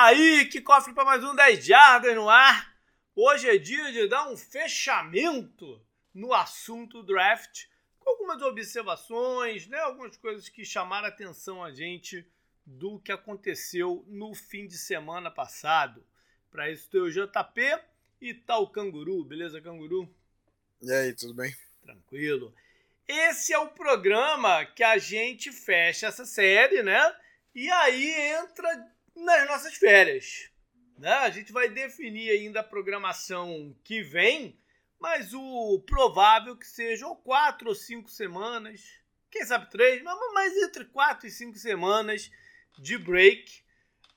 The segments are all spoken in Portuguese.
Tá aí, que cofre para mais um 10 Jardas no ar. Hoje é dia de dar um fechamento no assunto draft, com algumas observações, né, algumas coisas que chamaram a atenção a gente do que aconteceu no fim de semana passado. Para isso tem o JP e tá o Canguru, beleza, Canguru? E aí, tudo bem? Tranquilo. Esse é o programa que a gente fecha essa série, né? E aí entra nas nossas férias. Né? A gente vai definir ainda a programação que vem, mas o provável que sejam quatro ou cinco semanas, quem sabe três, mas entre quatro e cinco semanas de break uh,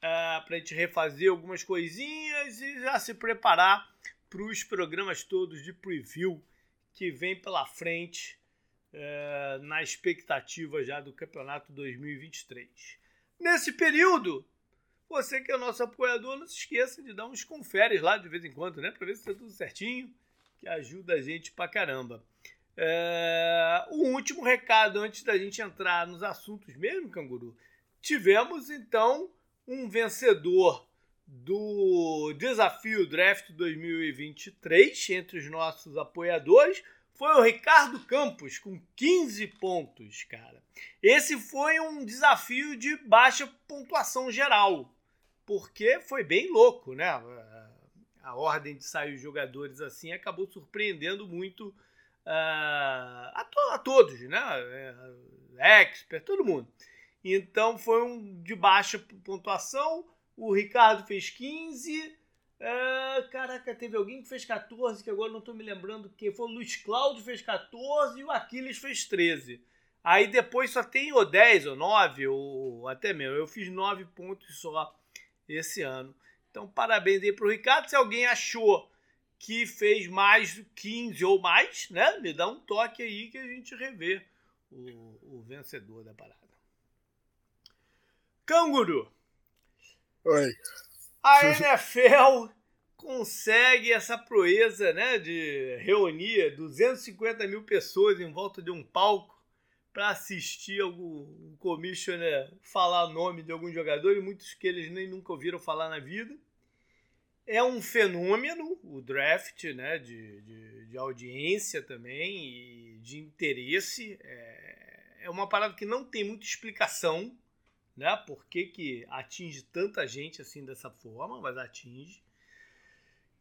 ah, para a gente refazer algumas coisinhas e já se preparar para os programas todos de preview que vem pela frente uh, na expectativa já do campeonato 2023. Nesse período, você que é nosso apoiador, não se esqueça de dar uns conferes lá de vez em quando, né? Para ver se tá tudo certinho, que ajuda a gente pra caramba. É... O último recado antes da gente entrar nos assuntos mesmo, Canguru. Tivemos então um vencedor do Desafio Draft 2023 entre os nossos apoiadores. Foi o Ricardo Campos com 15 pontos, cara. Esse foi um desafio de baixa pontuação geral porque foi bem louco, né? A ordem de sair os jogadores assim acabou surpreendendo muito uh, a, to a, todos, né? É, expert, todo mundo. Então foi um de baixa pontuação. O Ricardo fez 15. Uh, é, caraca, teve alguém que fez 14, que agora não estou me lembrando quem foi. O Luiz Cláudio fez 14 e o Aquiles fez 13. Aí depois só tem ou 10 ou 9, ou até mesmo. Eu fiz 9 pontos só esse ano. Então, parabéns aí para o Ricardo. Se alguém achou que fez mais de 15 ou mais, né? Me dá um toque aí que a gente revê o, o vencedor da parada. Canguru. Oi. A NFL consegue essa proeza, né, de reunir 250 mil pessoas em volta de um palco para assistir algum commissioner falar nome de algum jogador e muitos que eles nem nunca ouviram falar na vida. É um fenômeno o draft, né, de, de, de audiência também e de interesse. É, é uma parada que não tem muita explicação, né, por que, que atinge tanta gente assim dessa forma, mas atinge.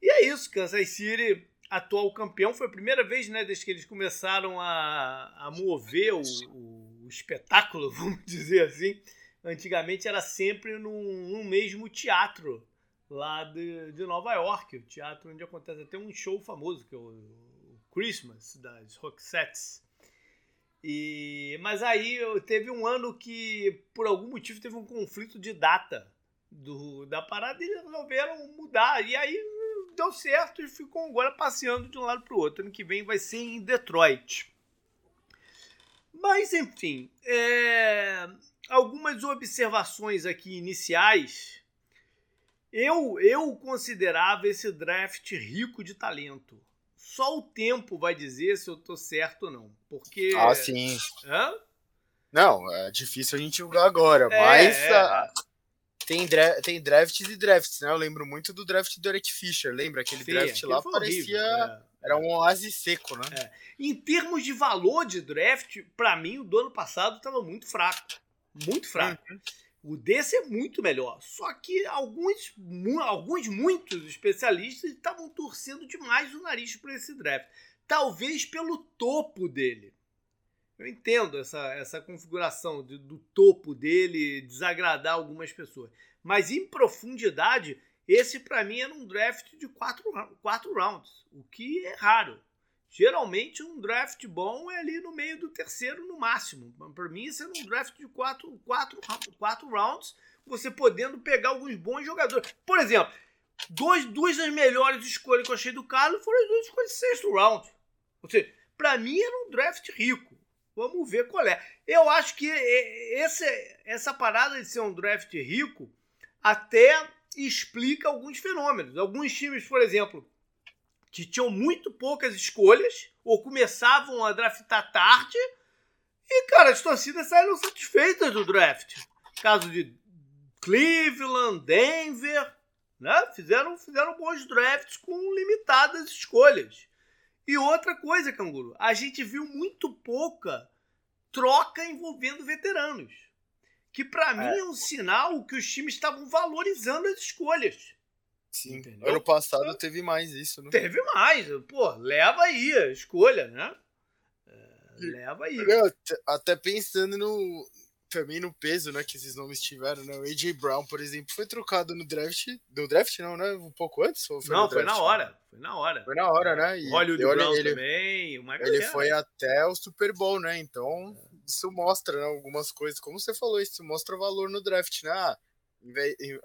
E é isso, Kansas City atual campeão. Foi a primeira vez, né, desde que eles começaram a, a mover o, o, o espetáculo, vamos dizer assim. Antigamente era sempre num, num mesmo teatro lá de, de, Nova York, o teatro onde acontece até um show famoso, que é o, o Christmas, das Roxettes. E, mas aí teve um ano que, por algum motivo, teve um conflito de data do, da parada e eles resolveram mudar. E aí deu certo e ficou agora passeando de um lado para o outro. Ano que vem vai ser em Detroit. Mas, enfim, é... algumas observações aqui iniciais. Eu, eu considerava esse draft rico de talento. Só o tempo vai dizer se eu tô certo ou não. Porque. Ah, sim. Hã? Não, é difícil a gente julgar agora, é, mas. É. A tem, dra tem drafts e drafts, né? Eu lembro muito do draft do Eric Fischer, lembra? Aquele Sim, draft lá parecia. É. Era um oásis seco, né? É. Em termos de valor de draft, para mim, o do ano passado estava muito fraco. Muito fraco. Uhum. O desse é muito melhor. Só que alguns, alguns muitos especialistas estavam torcendo demais o nariz para esse draft. Talvez pelo topo dele. Eu entendo essa, essa configuração de, do topo dele desagradar algumas pessoas. Mas em profundidade, esse para mim era um draft de quatro, quatro rounds, o que é raro. Geralmente um draft bom é ali no meio do terceiro no máximo. Para mim, esse era um draft de quatro, quatro, quatro rounds, você podendo pegar alguns bons jogadores. Por exemplo, dois, duas das melhores escolhas que eu achei do Carlos foram as duas escolhas de sexto round. Ou seja, para mim era um draft rico. Vamos ver qual é. Eu acho que esse, essa parada de ser um draft rico até explica alguns fenômenos. Alguns times, por exemplo, que tinham muito poucas escolhas ou começavam a draftar tarde e, cara, as torcidas saíram satisfeitas do draft. Caso de Cleveland, Denver, né? Fizeram, fizeram bons drafts com limitadas escolhas. E outra coisa, Canguru, a gente viu muito pouca troca envolvendo veteranos. Que para é. mim é um sinal que os times estavam valorizando as escolhas. Sim, Entendeu? ano passado então, teve mais isso, né? Teve mais. Pô, leva aí a escolha, né? É, leva aí. até pensando no, também no peso, né, que esses nomes tiveram, né? O AJ Brown, por exemplo, foi trocado no draft. No draft, não, né? Um pouco antes? Ou foi não, foi na hora. Foi na hora. Foi na hora, né? E Hollywood Brown ele, também. Ele foi até o Super Bowl, né? Então, isso mostra né, algumas coisas. Como você falou, isso mostra valor no draft, né? Ah,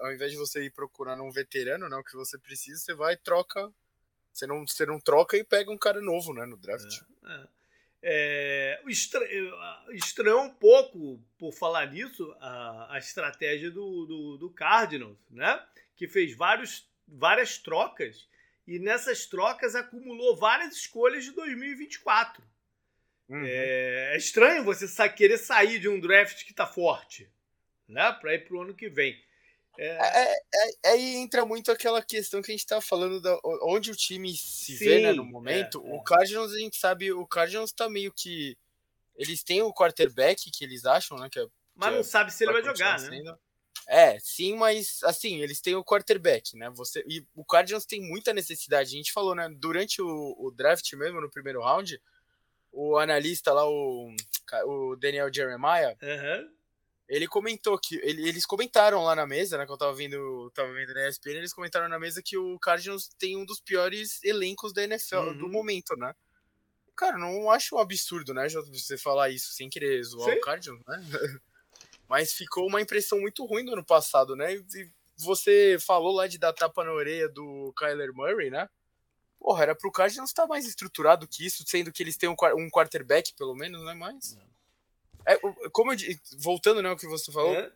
ao invés de você ir procurando um veterano, né? O que você precisa, você vai e troca. Você não, você não troca e pega um cara novo, né? No draft. É, é. É, estranhou um pouco, por falar nisso, a, a estratégia do, do, do, Cardinals, né? Que fez vários, várias trocas e nessas trocas acumulou várias escolhas de 2024. Uhum. É, é, estranho você querer sair de um draft que está forte, né? Para ir para o ano que vem. É... É, é, aí entra muito aquela questão que a gente tá falando da onde o time se Sim, vê né, no momento. É, o é. Cardinals, a gente sabe, o Cardinals tá meio que. Eles têm o quarterback que eles acham, né? Que é, mas que não sabe se ele vai jogar, né? É, sim, mas assim, eles têm o quarterback, né? Você, e o Cardinals tem muita necessidade. A gente falou, né? Durante o, o draft mesmo, no primeiro round, o analista lá, o, o Daniel Jeremiah, uhum ele comentou que. Ele, eles comentaram lá na mesa, né? Que eu tava vendo, tava vendo na ESPN, eles comentaram na mesa que o Cardinals tem um dos piores elencos da NFL uhum. do momento, né? Cara, não acho um absurdo, né? Você falar isso sem querer zoar Sim. o Cardinals, né? Mas ficou uma impressão muito ruim do ano passado, né? E você falou lá de dar tapa na orelha do Kyler Murray, né? Porra, era pro Cardinals estar tá mais estruturado que isso, sendo que eles têm um, um quarterback, pelo menos, né? Mas. Não. É, como eu, voltando né, ao que você falou, é.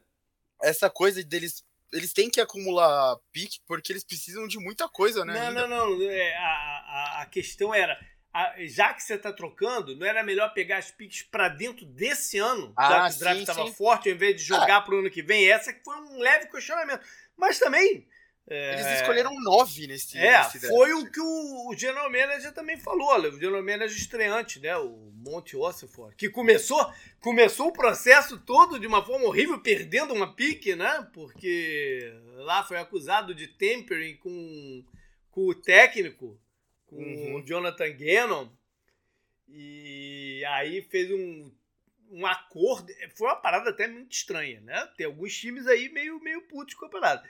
essa coisa deles. Eles têm que acumular pique porque eles precisam de muita coisa, né? Não, ainda. não, não. É, a, a, a questão era. A, já que você está trocando, não era melhor pegar as piques para dentro desse ano, ah, já que o draft estava forte, ao invés de jogar ah. para o ano que vem? Essa que foi um leve questionamento. Mas também, é... Eles escolheram nove nesse É, nesse foi o que o, o General Manager também falou, o General Manager estreante, né? O Monte Ossiford, que começou, começou o processo todo de uma forma horrível, perdendo uma pique, né? Porque lá foi acusado de tempering com, com o técnico, com uhum. o Jonathan Gannon. E aí fez um, um acordo. Foi uma parada até muito estranha, né? Tem alguns times aí meio, meio putos com a parada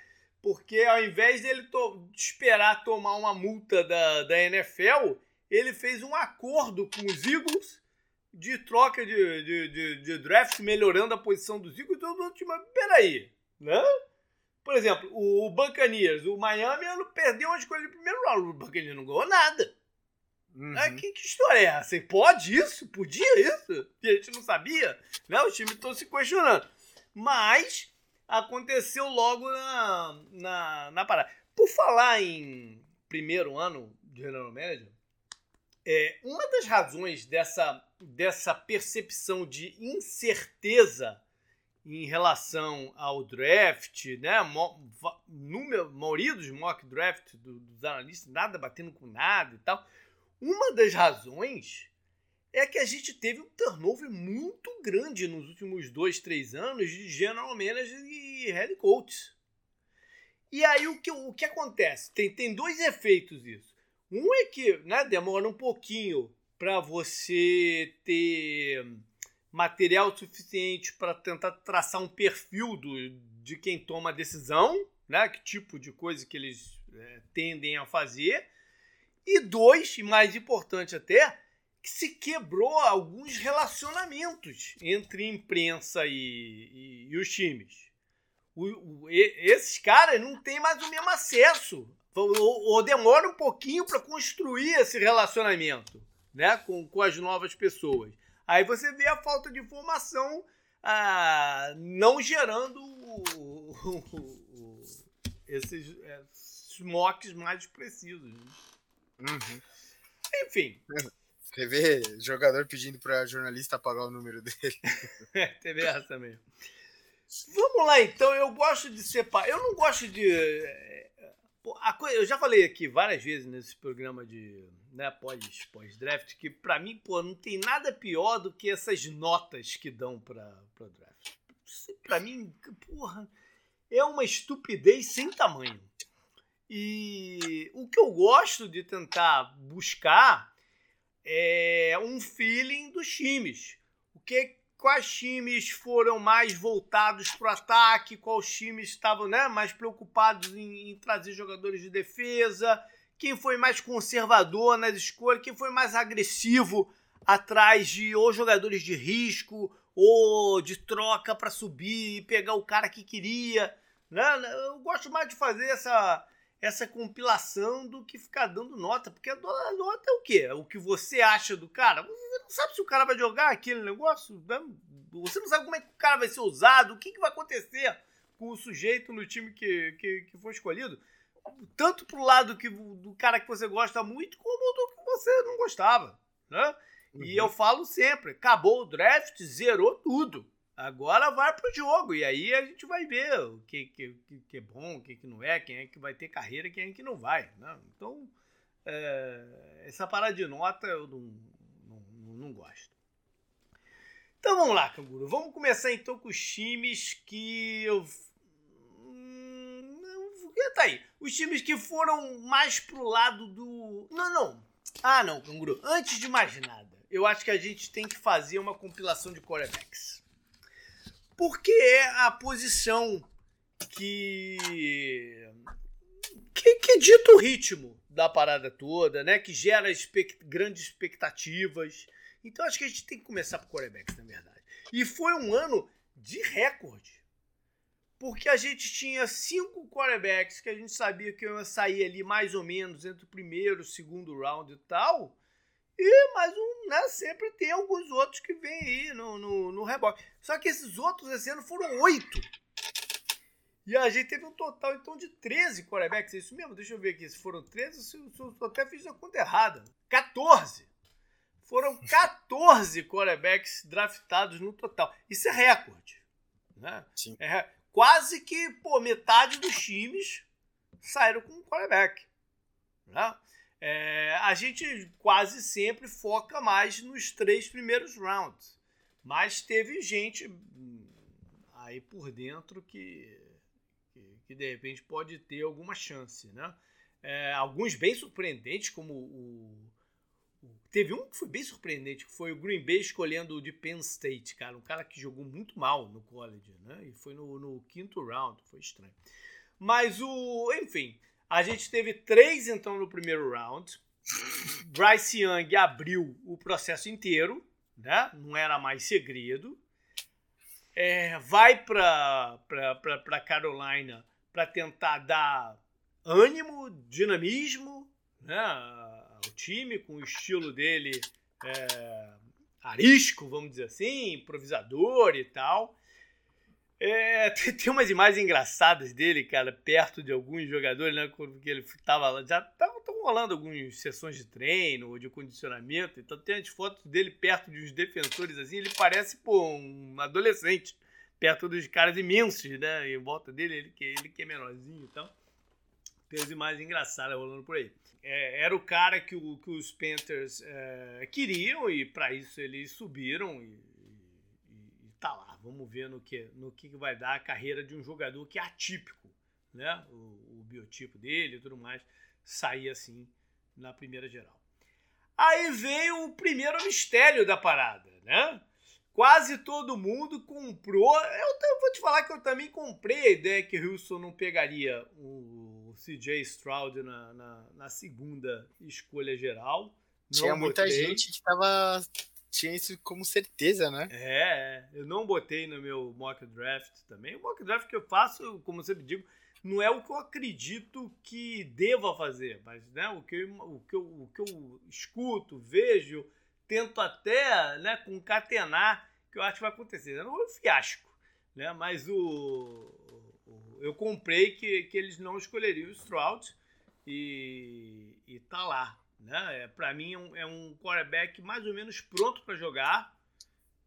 porque ao invés dele to esperar tomar uma multa da, da NFL, ele fez um acordo com os Eagles de troca de, de, de, de draft, melhorando a posição dos Eagles. Então, do time, peraí, né? Por exemplo, o, o Buccaneers, o Miami perdeu uma escolha de primeiro round, o Buccaneers não ganhou nada. Uhum. Ah, que, que, história é essa? pode isso? Podia isso? E a gente não sabia? Né? Os times estão se questionando. Mas aconteceu logo na, na, na parada. Por falar em primeiro ano de General Manager, é, uma das razões dessa, dessa percepção de incerteza em relação ao draft, né? Número, maioria dos mock draft dos analistas, nada batendo com nada e tal. Uma das razões é que a gente teve um turnover muito grande nos últimos dois, três anos de general manager e head coach. E aí o que, o que acontece? Tem, tem dois efeitos isso. Um é que né, demora um pouquinho para você ter material suficiente para tentar traçar um perfil do, de quem toma a decisão, né, que tipo de coisa que eles é, tendem a fazer. E dois, e mais importante até, que se quebrou alguns relacionamentos entre imprensa e, e, e os times. O, o, esses caras não têm mais o mesmo acesso, ou, ou demora um pouquinho para construir esse relacionamento né, com, com as novas pessoas. Aí você vê a falta de informação ah, não gerando esses, esses mocks mais precisos. Né? Uhum. Enfim. Teve jogador pedindo pra jornalista apagar o número dele. é, teve essa mesmo. Vamos lá, então. Eu gosto de separar. Eu não gosto de. A coisa, eu já falei aqui várias vezes nesse programa de né, pós, pós-draft que, para mim, pô, não tem nada pior do que essas notas que dão para o draft. Para mim, porra, é uma estupidez sem tamanho. E o que eu gosto de tentar buscar é um feeling dos times. O que quais times foram mais voltados para o ataque, quais times estavam né, mais preocupados em, em, trazer jogadores de defesa, quem foi mais conservador nas escolhas, quem foi mais agressivo atrás de ou jogadores de risco ou de troca para subir e pegar o cara que queria. Né? Eu gosto mais de fazer essa, essa compilação do que ficar dando nota, porque a nota é o quê? É o que você acha do cara. Você não sabe se o cara vai jogar aquele negócio, você não sabe como é que o cara vai ser usado, o que, que vai acontecer com o sujeito no time que, que, que foi escolhido. Tanto pro lado que, do cara que você gosta muito, como do que você não gostava. Né? Uhum. E eu falo sempre: acabou o draft, zerou tudo. Agora vai pro jogo. E aí a gente vai ver o que, que, que é bom, o que, que não é, quem é que vai ter carreira quem é que não vai. Né? Então, é, essa parada de nota eu não, não, não gosto. Então vamos lá, Canguru. Vamos começar então com os times que eu. Hum, tá aí. Os times que foram mais pro lado do. Não, não. Ah, não, Canguru. Antes de mais nada, eu acho que a gente tem que fazer uma compilação de quarterbacks. Porque é a posição que. que, que dita o ritmo da parada toda, né? Que gera expect... grandes expectativas então acho que a gente tem que começar por quarterbacks, na verdade. E foi um ano de recorde. Porque a gente tinha cinco quarterbacks que a gente sabia que iam sair ali mais ou menos entre o primeiro o segundo round e tal. E mais um, né? Sempre tem alguns outros que vêm aí no, no, no rebote. Só que esses outros esse ano foram oito. E a gente teve um total então de 13 quarterbacks. É isso mesmo? Deixa eu ver aqui. Se foram 13, eu até fiz a conta errada. 14 foram 14 quarterbacks draftados no total. Isso é recorde. Né? Sim. É, quase que pô, metade dos times saíram com um quarterback. Né? É, a gente quase sempre foca mais nos três primeiros rounds. Mas teve gente aí por dentro que, que, que de repente pode ter alguma chance. Né? É, alguns bem surpreendentes, como o Teve um que foi bem surpreendente, que foi o Green Bay escolhendo o de Penn State, cara. Um cara que jogou muito mal no college, né? E foi no, no quinto round, foi estranho. Mas o. Enfim, a gente teve três então no primeiro round. Bryce Young abriu o processo inteiro, né? Não era mais segredo. É, vai para Carolina para tentar dar ânimo, dinamismo, né? o time com o estilo dele é, arisco, vamos dizer assim, improvisador e tal. É, tem umas imagens engraçadas dele, cara, perto de alguns jogadores, né? Porque ele tava lá, já estavam rolando algumas sessões de treino ou de condicionamento, então tem as fotos dele perto de uns defensores assim, ele parece pô, um adolescente perto dos caras imensos, né? Em volta dele, ele que, ele que é menorzinho e então. Tem as imagens engraçadas rolando por aí é, era o cara que, o, que os Panthers é, queriam e para isso eles subiram e, e, e, tá lá. Vamos ver no que, no que vai dar a carreira de um jogador que é atípico, né? O, o biotipo dele e tudo mais sair assim na primeira geral. Aí veio o primeiro mistério da parada, né? Quase todo mundo comprou. Eu, vou te falar que eu também comprei a ideia que o Wilson não pegaria o CJ Stroud na, na, na segunda escolha geral. Não Tinha muita gente que tava tinha isso como certeza, né? É, eu não botei no meu mock draft também. O mock draft que eu faço, como eu sempre digo, não é o que eu acredito que deva fazer, mas né, o, que eu, o, que eu, o que eu escuto, vejo, tento até né, concatenar que eu acho que vai acontecer. Não é um fiasco, né? mas o, eu comprei que, que eles não escolheriam o Stroud e, e tá lá. Né? É, para mim é um, é um quarterback mais ou menos pronto para jogar.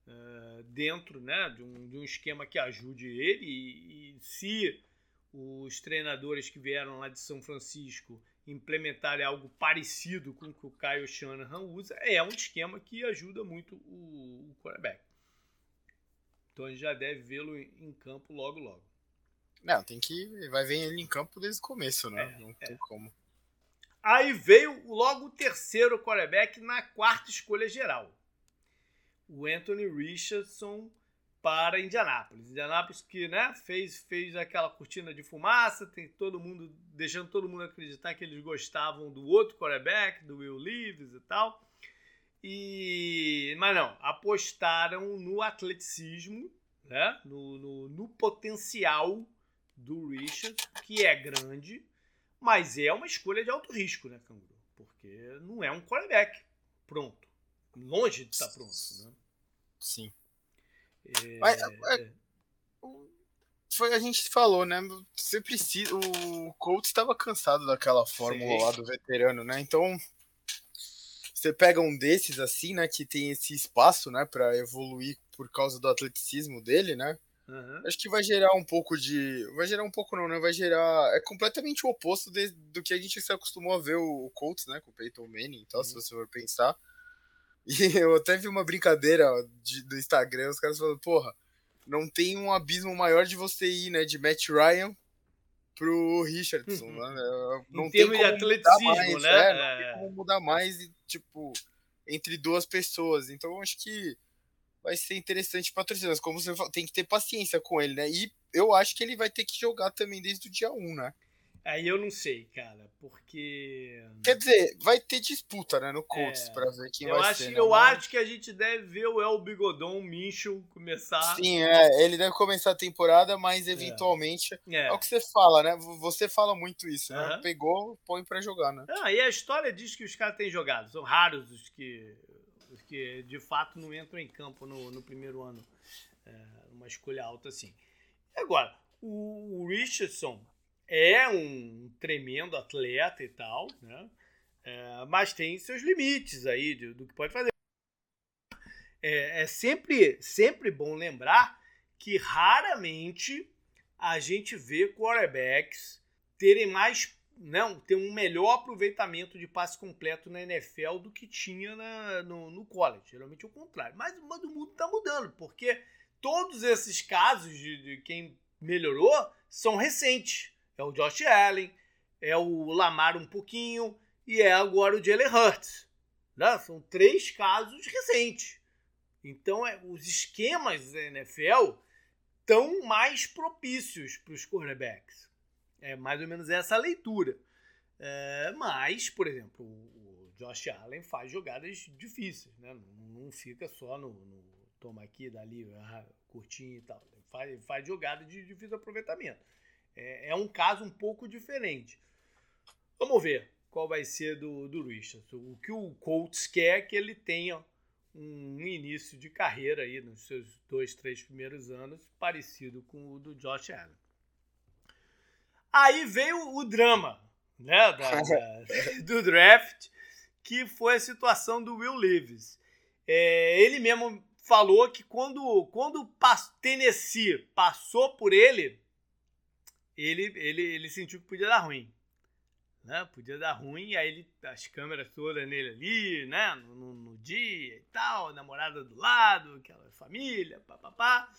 uh, dentro né, de, um, de um esquema que ajude ele. E, e se os treinadores que vieram lá de São Francisco implementarem algo parecido com o que o Kyle Shanahan usa, é um esquema que ajuda muito o, o quarterback. Então a gente já deve vê-lo em campo logo, logo. Não, tem que. Vai ver ele em campo desde o começo, né? É, Não tem é. como. Aí veio logo o terceiro quarterback na quarta escolha geral. O Anthony Richardson para Indianápolis. Indianápolis que né, fez, fez aquela cortina de fumaça, tem todo mundo deixando todo mundo acreditar que eles gostavam do outro quarterback, do Will Leaves e tal. E mas não, apostaram no atleticismo, né, no, no, no potencial do Richard, que é grande, mas é uma escolha de alto risco, né, Canguru? Porque não é um quarterback pronto, longe de estar pronto, né? Sim. É, Mas, é, é, foi a gente falou, né? Você precisa. O Colts estava cansado daquela fórmula Sim. lá do veterano, né? Então você pega um desses assim, né? Que tem esse espaço, né? Para evoluir por causa do atleticismo dele, né? Uhum. Acho que vai gerar um pouco de. Vai gerar um pouco, não, né? Vai gerar. É completamente o oposto de, do que a gente se acostumou a ver o, Colts, né? Com o Peyton Manning e tal, uhum. se você for pensar. E eu até vi uma brincadeira de, do Instagram, os caras falando, porra, não tem um abismo maior de você ir, né, de Matt Ryan pro Richardson, uhum. né? Não em tem como de atleticismo, mais, né? É, não tem é. como mudar mais, tipo, entre duas pessoas. Então acho que vai ser interessante para torcedores. Como você fala, tem que ter paciência com ele, né? E eu acho que ele vai ter que jogar também desde o dia 1, né? Aí eu não sei, cara, porque. Quer dizer, vai ter disputa, né, no Colts, é, pra ver quem vai acho, ser. Né? Eu acho que a gente deve ver o El Bigodon Minchel começar. Sim, é, ele deve começar a temporada, mas eventualmente. É, é o que você fala, né? Você fala muito isso, né? Uhum. Pegou, põe pra jogar, né? Ah, e a história diz que os caras têm jogado. São raros os que, que de fato não entram em campo no, no primeiro ano. É, uma escolha alta assim. Agora, o, o Richardson é um tremendo atleta e tal, né? É, mas tem seus limites aí do, do que pode fazer. É, é, sempre, sempre bom lembrar que raramente a gente vê quarterbacks terem mais, não, ter um melhor aproveitamento de passe completo na NFL do que tinha na, no, no college. Geralmente é o contrário. Mas, mas o mundo está mudando, porque todos esses casos de, de quem melhorou são recentes é o Josh Allen, é o Lamar um pouquinho e é agora o Jalen Hurts. Né? São três casos recentes. Então, é, os esquemas da NFL estão mais propícios para os cornerbacks. É mais ou menos essa leitura. É, mas, por exemplo, o, Josh Allen faz jogadas difíceis. Né? Não, não fica só no, no toma aqui, dali, ah, curtinho e tal. Faz, faz jogada de difícil aproveitamento. É, é um caso um pouco diferente. Vamos ver qual vai ser do, do Richardson. O que o Colts quer é que ele tenha um início de carreira aí nos seus dois, três primeiros anos, parecido com o do Josh Allen. Aí veio o drama né, da, do draft, que foi a situação do Will Levis. É, ele mesmo falou que quando, quando o Tennessee passou por ele, ele, ele, ele sentiu que podia dar ruim. Né? Podia dar ruim, aí ele, as câmeras todas nele ali, né? No, no, no dia e tal, namorada do lado, aquela família, papapá.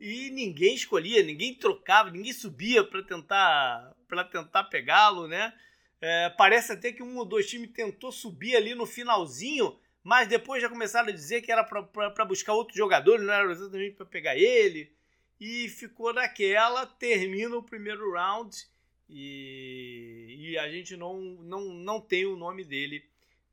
E ninguém escolhia, ninguém trocava, ninguém subia para tentar para tentar pegá-lo, né? É, parece até que um ou dois times tentou subir ali no finalzinho, mas depois já começaram a dizer que era para buscar outro jogador, não era exatamente para pegar ele e ficou naquela, termina o primeiro round e, e a gente não, não, não tem o nome dele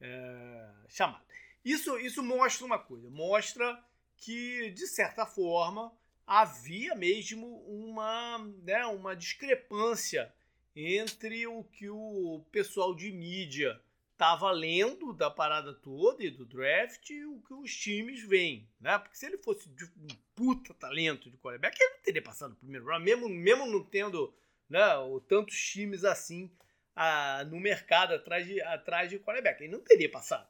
é, chamado. Isso, isso mostra uma coisa, mostra que, de certa forma, havia mesmo uma, né, uma discrepância entre o que o pessoal de mídia estava lendo da parada toda e do draft e o que os times veem, né? Porque se ele fosse de um puta talento de quarterback, ele não teria passado o primeiro round, mesmo, mesmo não tendo né, tantos times assim a, no mercado atrás de, atrás de quarterback. Ele não teria passado,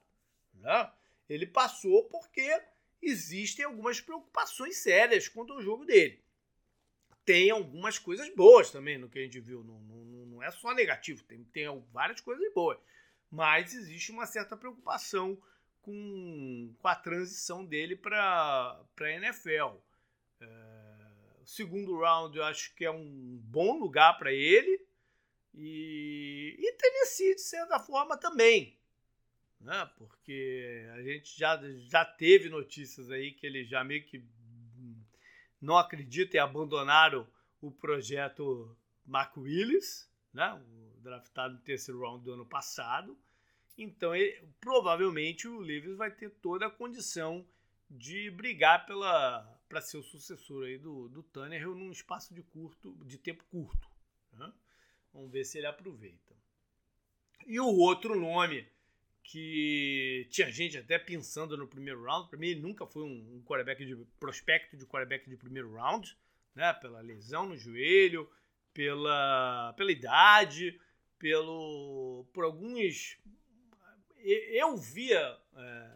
né? Ele passou porque existem algumas preocupações sérias quanto ao jogo dele. Tem algumas coisas boas também no que a gente viu, não, não, não é só negativo, tem, tem várias coisas boas. Mas existe uma certa preocupação com, com a transição dele para a NFL. É, o segundo round eu acho que é um bom lugar para ele. E, e Tennessee, de certa forma, também né? Porque a gente já, já teve notícias aí que ele já meio que não acredita e abandonaram o projeto Mark Willis, né? O draftado no terceiro round do ano passado. Então, ele, provavelmente o Levis vai ter toda a condição de brigar pela para ser o sucessor aí do, do Tanner num espaço de curto de tempo curto. Né? Vamos ver se ele aproveita. E o outro nome que tinha gente até pensando no primeiro round. Para mim, ele nunca foi um, um quarterback de prospecto de quarterback de primeiro round, né? Pela lesão no joelho, pela, pela idade, pelo por alguns. Eu via é,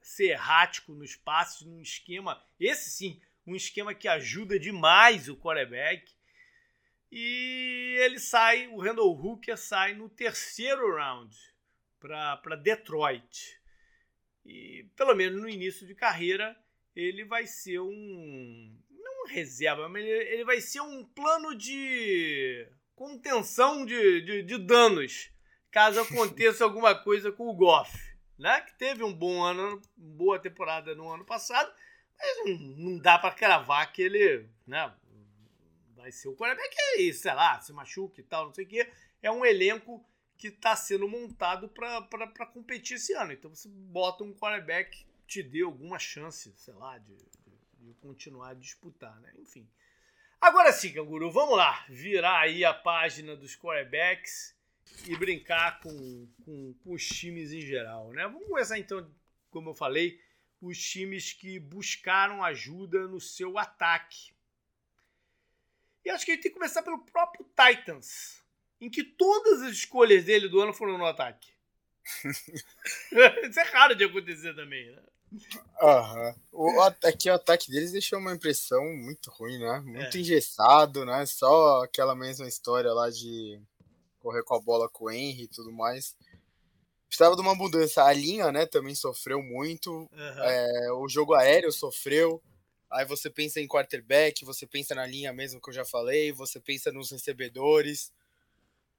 ser errático nos passes, num esquema. Esse sim, um esquema que ajuda demais o quarterback. E ele sai, o Randall Hooker sai no terceiro round para Detroit. E pelo menos no início de carreira, ele vai ser um. Não reserva, mas ele vai ser um plano de contenção de, de, de danos caso aconteça alguma coisa com o Goff, né? Que teve um bom ano, boa temporada no ano passado, mas não, não dá para cravar que ele, né? Vai ser o quarterback aí, sei lá, se machuca e tal, não sei o quê. É um elenco que está sendo montado para competir esse ano. Então você bota um quarterback te dê alguma chance, sei lá, de, de, de continuar a disputar, né? Enfim. Agora sim, Canguru, vamos lá. Virar aí a página dos quarterbacks e brincar com, com, com os times em geral, né? Vamos começar então, como eu falei, os times que buscaram ajuda no seu ataque. E acho que a gente tem que começar pelo próprio Titans em que todas as escolhas dele do ano foram no ataque. Isso é raro de acontecer também, né? Aham. O, aqui o ataque deles deixou uma impressão muito ruim, né? Muito é. engessado, né? Só aquela mesma história lá de correr com a bola com o Henry e tudo mais. Precisava de uma mudança. A linha, né, também sofreu muito. Uhum. É, o jogo aéreo sofreu. Aí você pensa em quarterback, você pensa na linha mesmo que eu já falei, você pensa nos recebedores.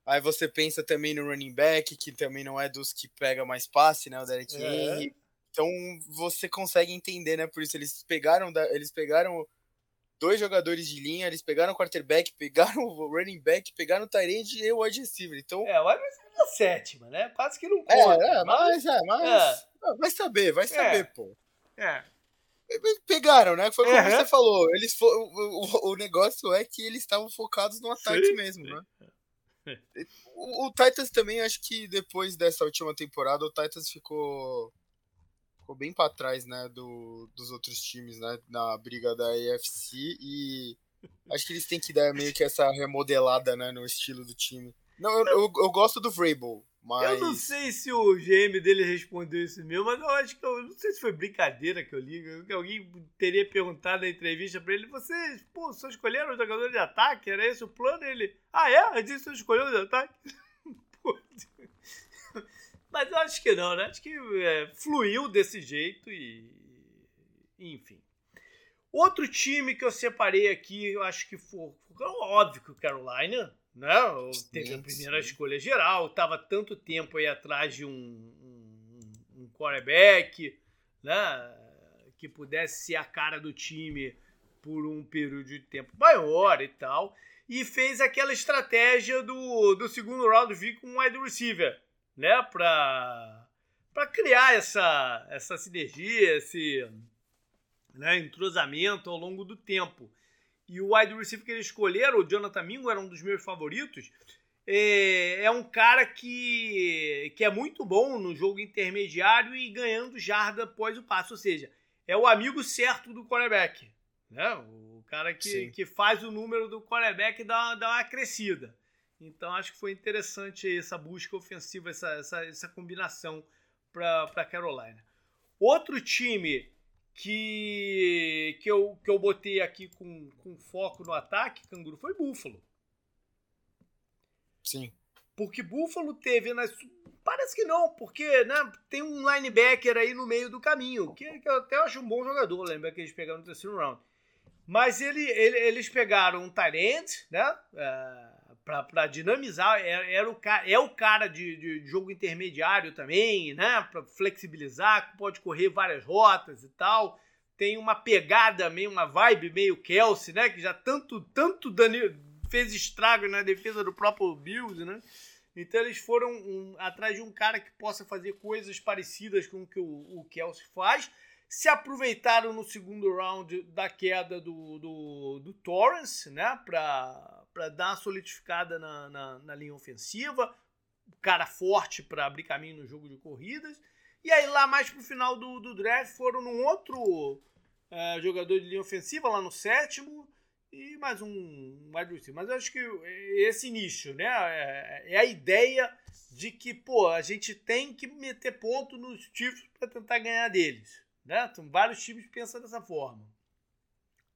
Aí você pensa também no running back, que também não é dos que pega mais passe, né? O Derek é. Henry. Então você consegue entender, né? Por isso eles pegaram, eles pegaram dois jogadores de linha, eles pegaram o quarterback, pegaram o running back, pegaram o tight e o wide receiver. Então, é, o wide receiver na sétima, né? Quase que não é, conta. É, é mas, é, mas é. vai saber, vai saber, é. pô. É. Pegaram, né? Foi como você falou. Eles o, o, o, negócio é que eles estavam focados no ataque sim, mesmo, sim. né? O, o, Titans também, acho que depois dessa última temporada, o Titans ficou, ficou bem para trás, né, do, dos outros times, né, na briga da AFC e acho que eles têm que dar meio que essa remodelada, né, no estilo do time. Não, eu, eu, eu gosto do Vrabel, mas... Eu não sei se o GM dele respondeu isso mesmo, mas eu acho que eu não sei se foi brincadeira que eu li. Que alguém teria perguntado na entrevista pra ele: vocês, pô, só escolheram o jogador de ataque? Era esse o plano? Ele, ah, é? A gente só escolheu o de ataque? mas eu acho que não, né? Acho que é, fluiu desse jeito e. Enfim. Outro time que eu separei aqui, eu acho que foi, foi óbvio que o Carolina né? Teve a primeira sim. escolha geral, estava tanto tempo aí atrás de um, um, um quarterback, né? Que pudesse ser a cara do time por um período de tempo maior e tal. E fez aquela estratégia do, do segundo round vir com um wide receiver, né? Para para criar essa, essa sinergia, esse né, entrosamento ao longo do tempo. E o wide receiver que eles escolheram, o Jonathan Mingo, era um dos meus favoritos. É, é um cara que, que é muito bom no jogo intermediário e ganhando jarda após o passo. Ou seja, é o amigo certo do quarterback. Né? O cara que, que faz o número do quarterback dar, dar uma crescida. Então acho que foi interessante essa busca ofensiva, essa, essa, essa combinação para Carolina. Outro time que, que, eu, que eu botei aqui com, com foco no ataque, Canguru, foi Buffalo. Sim. Porque Buffalo teve nas. Parece que não, porque né, tem um linebacker aí no meio do caminho, que, que eu até acho um bom jogador, lembra que eles pegaram no terceiro round. Mas ele, ele, eles pegaram um Tyrant, né? Uh, para dinamizar, era, era, o, é o cara de, de jogo intermediário também, né? Para flexibilizar, pode correr várias rotas e tal. Tem uma pegada meio, uma vibe meio Kelsey, né? Que já tanto, tanto Dani, fez estrago na defesa do próprio Bills, né? Então eles foram um, atrás de um cara que possa fazer coisas parecidas com o que o, o Kelsey faz se aproveitaram no segundo round da queda do, do, do Torrance, né? Para dar uma solidificada na, na, na linha ofensiva. Cara forte para abrir caminho no jogo de corridas. E aí, lá mais pro final do, do draft, foram num outro uh, jogador de linha ofensiva, lá no sétimo, e mais um wide receiver. Mas eu acho que esse nicho, né? É, é, a ideia de que, pô, a gente tem que meter ponto nos Chiefs para tentar ganhar deles. Né? Então, vários times pensam dessa forma.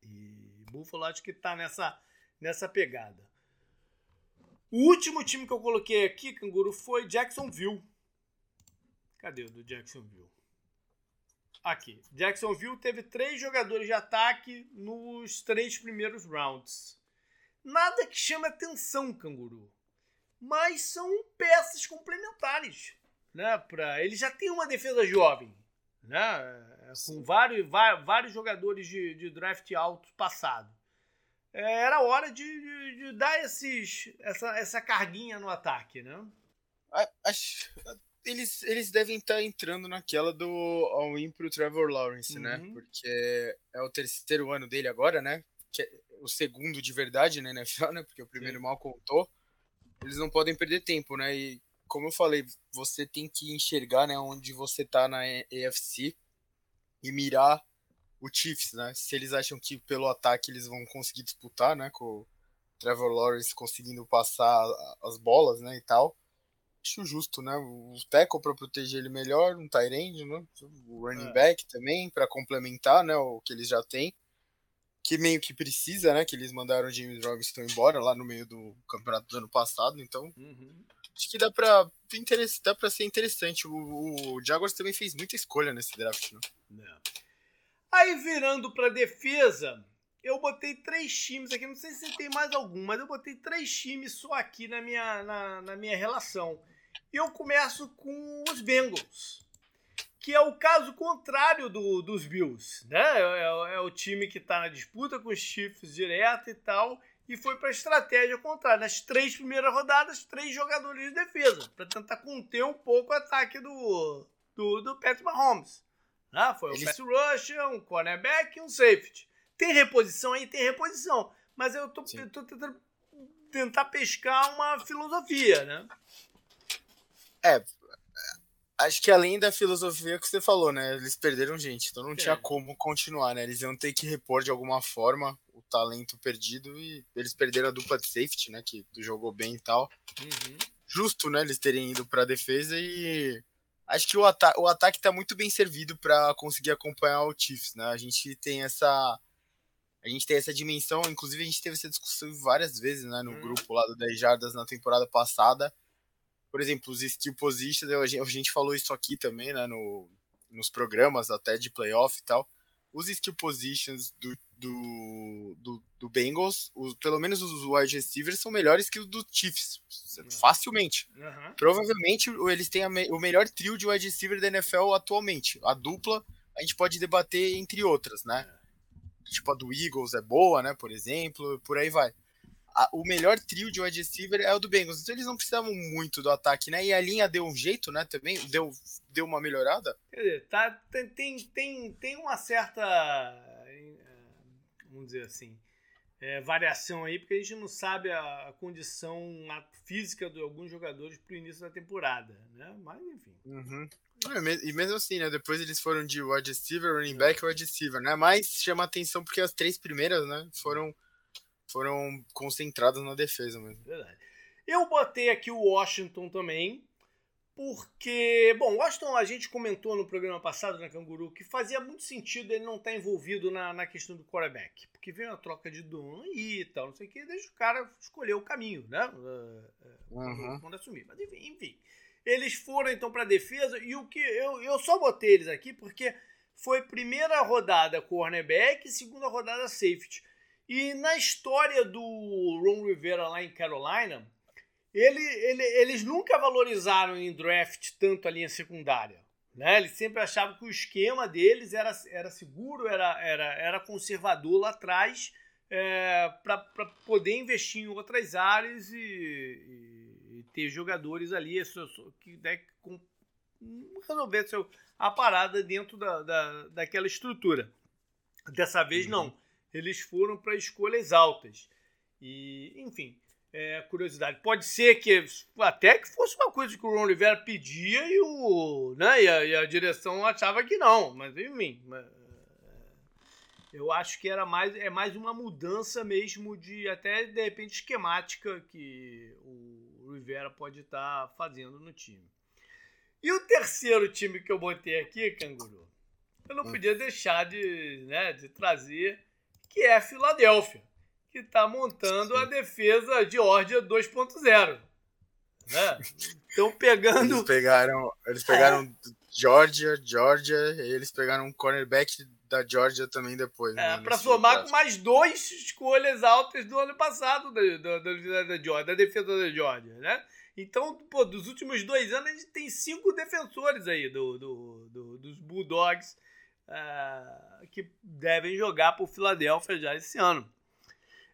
E Buffalo acho que está nessa, nessa pegada. O último time que eu coloquei aqui, Canguru, foi Jacksonville. Cadê o do Jacksonville? Aqui. Jacksonville teve três jogadores de ataque nos três primeiros rounds. Nada que chame atenção, Canguru. Mas são peças complementares. Né? Pra... Ele já tem uma defesa jovem né? com vários, vários jogadores de, de draft alto passado. É, era hora de, de, de, dar esses, essa, essa carguinha no ataque, né? Acho, eles, eles devem estar tá entrando naquela do all-in pro Trevor Lawrence, né? uhum. né? Porque é o terceiro ano dele agora, né? É o segundo de verdade, né, NFL, né? Porque o primeiro Sim. mal contou. Eles não podem perder tempo, né? E como eu falei, você tem que enxergar, né, onde você tá na EFC e mirar o Chiefs, né? Se eles acham que pelo ataque eles vão conseguir disputar, né, com o Trevor Lawrence conseguindo passar as bolas, né, e tal. Acho justo, né? O tackle para proteger ele melhor, um tight end, né? O running é. back também para complementar, né, o que eles já têm. Que meio que precisa, né? Que eles mandaram o James Robinson embora lá no meio do campeonato do ano passado, então uhum acho que dá pra, dá pra ser interessante. O, o Jaguars também fez muita escolha nesse draft, né? É. Aí virando pra defesa, eu botei três times aqui, não sei se tem mais algum, mas eu botei três times só aqui na minha, na, na minha relação. E eu começo com os Bengals, que é o caso contrário do, dos Bills, né? É, é, é o time que está na disputa com os Chiefs direto e tal, e foi para a estratégia contrária. Nas três primeiras rodadas, três jogadores de defesa, para tentar conter um pouco o ataque do, do, do Patrick Mahomes. Ah, foi Ele... um pass rusher, um cornerback e um safety. Tem reposição aí? Tem reposição. Mas eu tô, eu tô tentando tentar pescar uma filosofia, né? É, acho que além da filosofia que você falou, né? Eles perderam gente, então não é. tinha como continuar, né? Eles iam ter que repor de alguma forma o talento perdido e eles perderam a dupla de safety, né? Que jogou bem e tal. Uhum. Justo, né? Eles terem ido pra defesa e acho que o, ata o ataque tá muito bem servido para conseguir acompanhar o Chiefs, né? A gente tem essa a gente tem essa dimensão, inclusive a gente teve essa discussão várias vezes, né, no uhum. grupo lá do 10 Jardas na temporada passada por exemplo, os skill positions, a gente, a gente falou isso aqui também, né, no, nos programas até de playoff e tal. Os skill positions do, do, do, do Bengals, os, pelo menos os wide receivers, são melhores que os do Chiefs. Uhum. Facilmente. Uhum. Provavelmente eles têm me, o melhor trio de wide receiver da NFL atualmente. A dupla a gente pode debater entre outras, né? É. Tipo a do Eagles é boa, né? Por exemplo, por aí vai a, o melhor trio de wide receiver é o do Bengals. Então eles não precisavam muito do ataque, né? E a linha deu um jeito, né? Também deu, deu uma melhorada. Quer dizer, tá, tem, tem, tem, tem uma certa. Eh, vamos dizer assim. É, variação aí, porque a gente não sabe a, a condição física de alguns jogadores para o início da temporada, né? Mas enfim. Uhum. E mesmo assim, né? Depois eles foram de wide receiver, running back e wide receiver, né? Mas chama atenção porque as três primeiras, né? Foram foram concentradas na defesa mesmo. Verdade. Eu botei aqui o Washington também, porque, bom, Washington a gente comentou no programa passado na né, Canguru que fazia muito sentido ele não estar tá envolvido na, na questão do quarterback, porque veio a troca de dono e tal, não sei o que, deixa o cara escolher o caminho, né? Uhum. Quando assumir. Mas enfim, enfim. Eles foram então para a defesa e o que eu, eu só botei eles aqui porque foi primeira rodada cornerback e segunda rodada safety. E na história do Ron Rivera lá em Carolina, ele, ele, eles nunca valorizaram em draft tanto a linha secundária. Né? Eles sempre achavam que o esquema deles era, era seguro, era, era, era conservador lá atrás, é, para poder investir em outras áreas e, e, e ter jogadores ali que né, com, resolver a parada dentro da, da, daquela estrutura. Dessa vez, uhum. não. Eles foram para escolhas altas. E, enfim, é, curiosidade. Pode ser que até que fosse uma coisa que o Ron Oliveira pedia e, o, né, e, a, e a direção achava que não. Mas enfim, é, eu acho que era mais, é mais uma mudança mesmo de até de repente esquemática que o Rivera pode estar tá fazendo no time. E o terceiro time que eu botei aqui, Canguru, eu não hum. podia deixar de, né, de trazer, que é a Filadélfia que está montando a defesa Georgia 2.0. Né? Estão pegando. Eles pegaram, eles pegaram é. Georgia, Georgia, e eles pegaram um cornerback da Georgia também depois. É, né, para somar com mais dois escolhas altas do ano passado da, da, da, da, Georgia, da defesa da Georgia, né? Então, pô, dos últimos dois anos a gente tem cinco defensores aí do, do, do dos Bulldogs uh, que devem jogar por Filadélfia já esse ano.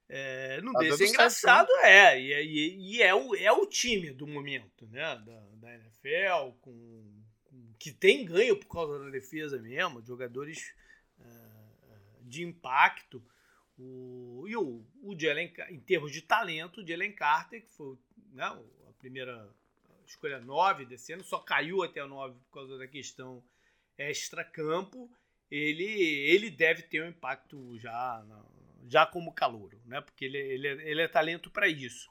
É, não tá deixa engraçado, é. E, e, e, é, o, é o time do momento, né? Da, da NFL, com, com, que tem ganho por causa da defesa mesmo, jogadores uh, de impacto. O, e o, o Jalen, em termos de talento, o Jalen Carter, que foi né, a primeira escolha 9 descendo, só caiu até a 9 por causa da questão extra-campo. Ele, ele deve ter um impacto já já como calouro, né? Porque ele, ele, ele é talento para isso.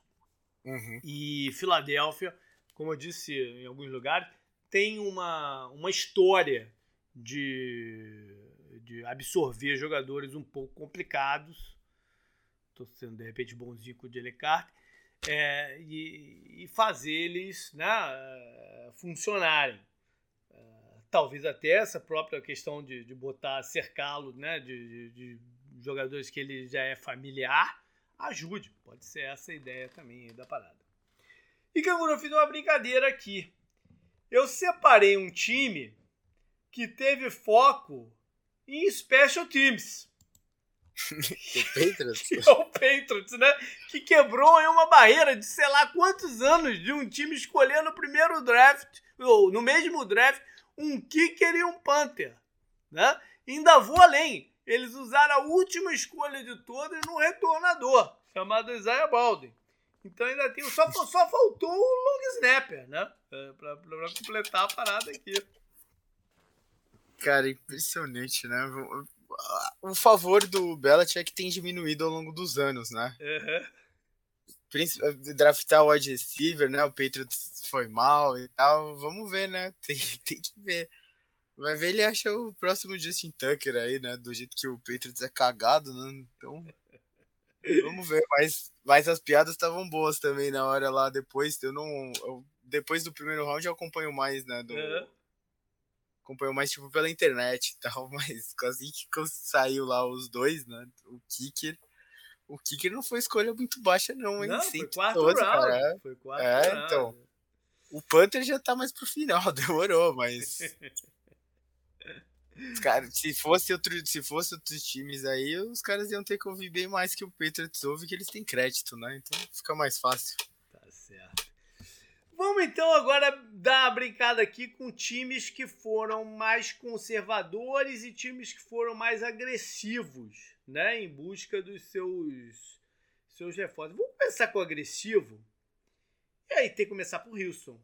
Uhum. E Filadélfia, como eu disse em alguns lugares, tem uma, uma história de, de absorver jogadores um pouco complicados. Estou sendo de repente bonzinho com o Delecarte. É, e, e fazer eles né, funcionarem. Talvez até essa própria questão de, de botar, cercá-lo né, de, de, de jogadores que ele já é familiar, ajude. Pode ser essa a ideia também da parada. E Canguru, eu fiz uma brincadeira aqui. Eu separei um time que teve foco em special teams. o Patriots? que é o Patriots, né? Que quebrou aí uma barreira de sei lá quantos anos de um time escolher no primeiro draft, ou no mesmo draft, um kicker e um punter. Né? Ainda vou além eles usaram a última escolha de todas no retornador, chamado Isaiah Baldwin. Então ainda tem. Só, só faltou o long snapper, né? É, pra, pra, completar a parada aqui. Cara, impressionante, né? O favor do Belichick tem diminuído ao longo dos anos, né? Uhum. Draftar o wide receiver, né? O Patriots foi mal e tal. Vamos ver, né? Tem, tem que ver. Vai ver ele acha o próximo Justin Tucker aí, né? Do jeito que o Patriots é cagado, né? Então. Vamos ver, mas, mas as piadas estavam boas também na hora lá depois. Eu não. Eu, depois do primeiro round eu acompanho mais, né? Do, uhum. Acompanho mais, tipo, pela internet e tal, mas quase que saiu lá os dois, né? O Kicker. O Kicker não foi escolha muito baixa, não, hein? Não, foi quatro round, cara. Foi quatro É, então. O Panther já tá mais pro final, demorou, mas. Cara, se fosse outro, se fosse outros times aí, os caras iam ter que ouvir bem mais que o Patriots ouve, que eles têm crédito, né? Então fica mais fácil. Tá certo. Vamos então agora dar uma brincada aqui com times que foram mais conservadores e times que foram mais agressivos, né? Em busca dos seus, seus reforços. Vamos começar com o agressivo. E aí tem que começar por Wilson,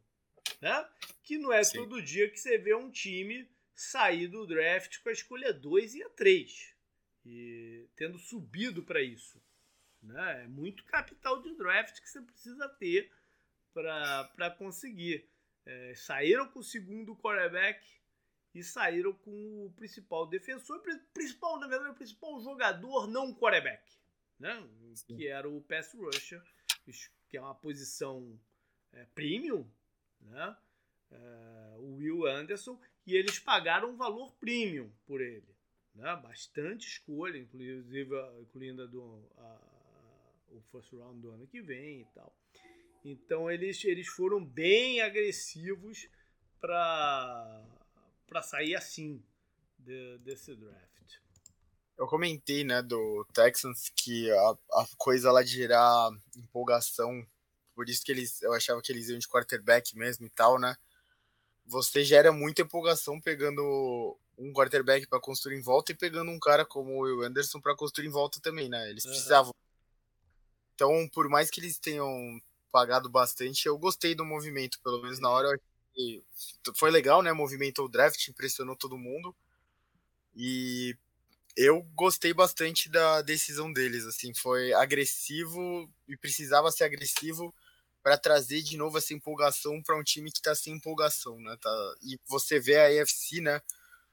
né? Que não é Sim. todo dia que você vê um time sair do draft com a escolha 2 e a 3. E tendo subido para isso. Né? É muito capital de draft que você precisa ter para conseguir. é, saíram com o segundo quarterback e saíram com o principal defensor, principal, na verdade, o principal jogador não quarterback, né? que era o pass rusher, que é uma posição é, premium, né? É, o Will Anderson, e eles pagaram um valor premium por ele. Né? Bastante escolha, inclusive incluindo a do, a, o first round do ano que vem e tal. Então eles, eles foram bem agressivos para sair assim de, desse draft. Eu comentei, né, do Texans que a, a coisa lá de gerar empolgação, por isso que eles, eu achava que eles iam de quarterback mesmo e tal, né? Você gera muita empolgação pegando um quarterback para construir em volta e pegando um cara como o Will Anderson para construir em volta também, né? Eles uhum. precisavam. Então, por mais que eles tenham pagado bastante. Eu gostei do movimento, pelo menos na hora. Foi legal, né? Movimentou o draft, impressionou todo mundo. E eu gostei bastante da decisão deles. Assim, foi agressivo e precisava ser agressivo para trazer de novo essa empolgação para um time que está sem empolgação, né? Tá, e você vê a AFC, né?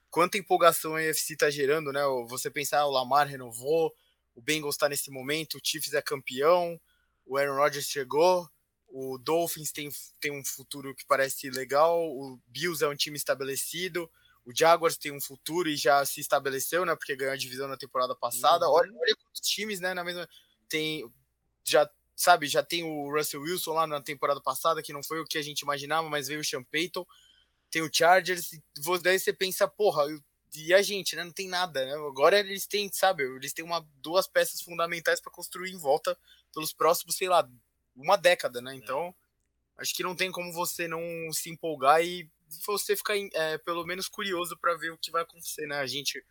Quanta empolgação a AFC está gerando, né? Você pensar, ah, o Lamar renovou, o Bengals está nesse momento, o Chiefs é campeão, o Aaron Rodgers chegou, o Dolphins tem, tem um futuro que parece legal, o Bills é um time estabelecido, o Jaguars tem um futuro e já se estabeleceu, né? Porque ganhou a divisão na temporada passada. Uhum. Olha, olha quantos times, né? Na mesma. Tem. Já, sabe, já tem o Russell Wilson lá na temporada passada, que não foi o que a gente imaginava, mas veio o Sean Payton. Tem o Chargers. Daí você pensa, porra, e a gente, né? Não tem nada, né? Agora eles têm, sabe, eles têm uma, duas peças fundamentais para construir em volta pelos próximos, sei lá, uma década, né? Então, acho que não tem como você não se empolgar e você ficar é, pelo menos curioso para ver o que vai acontecer, né? A gente,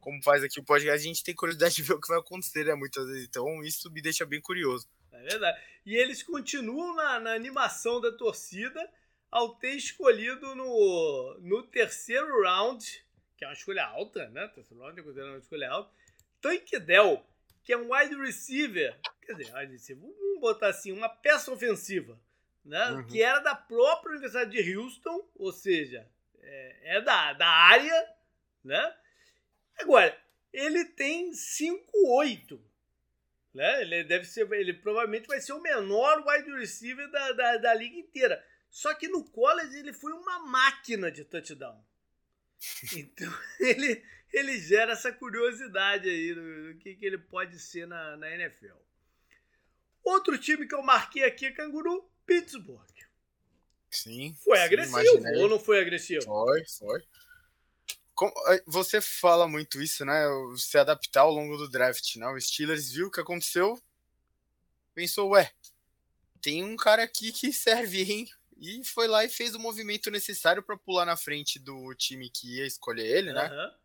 como faz aqui o podcast, a gente tem curiosidade de ver o que vai acontecer, né? Muitas vezes. Então, isso me deixa bem curioso. É verdade. E eles continuam na, na animação da torcida ao ter escolhido no, no terceiro round, que é uma escolha alta, né? Terceiro round é uma escolha alta. Tank Dell, que é um wide receiver, quer dizer, vamos botar assim, uma peça ofensiva, né? Uhum. Que era da própria Universidade de Houston, ou seja, é, é da, da área, né? Agora, ele tem 5'8", né? Ele deve ser, ele provavelmente vai ser o menor wide receiver da, da, da liga inteira. Só que no college ele foi uma máquina de touchdown. Então ele, ele gera essa curiosidade aí do, do que, que ele pode ser na, na NFL. Outro time que eu marquei aqui é Canguru, Pittsburgh. Sim. Foi sim, agressivo imaginei. ou não foi agressivo? Foi, foi. Como, eh, você fala muito isso, né? Se adaptar ao longo do draft, né? O Steelers viu o que aconteceu, pensou, ué, tem um cara aqui que serve, hein? E foi lá e fez o movimento necessário para pular na frente do time que ia escolher ele, né? Uhum.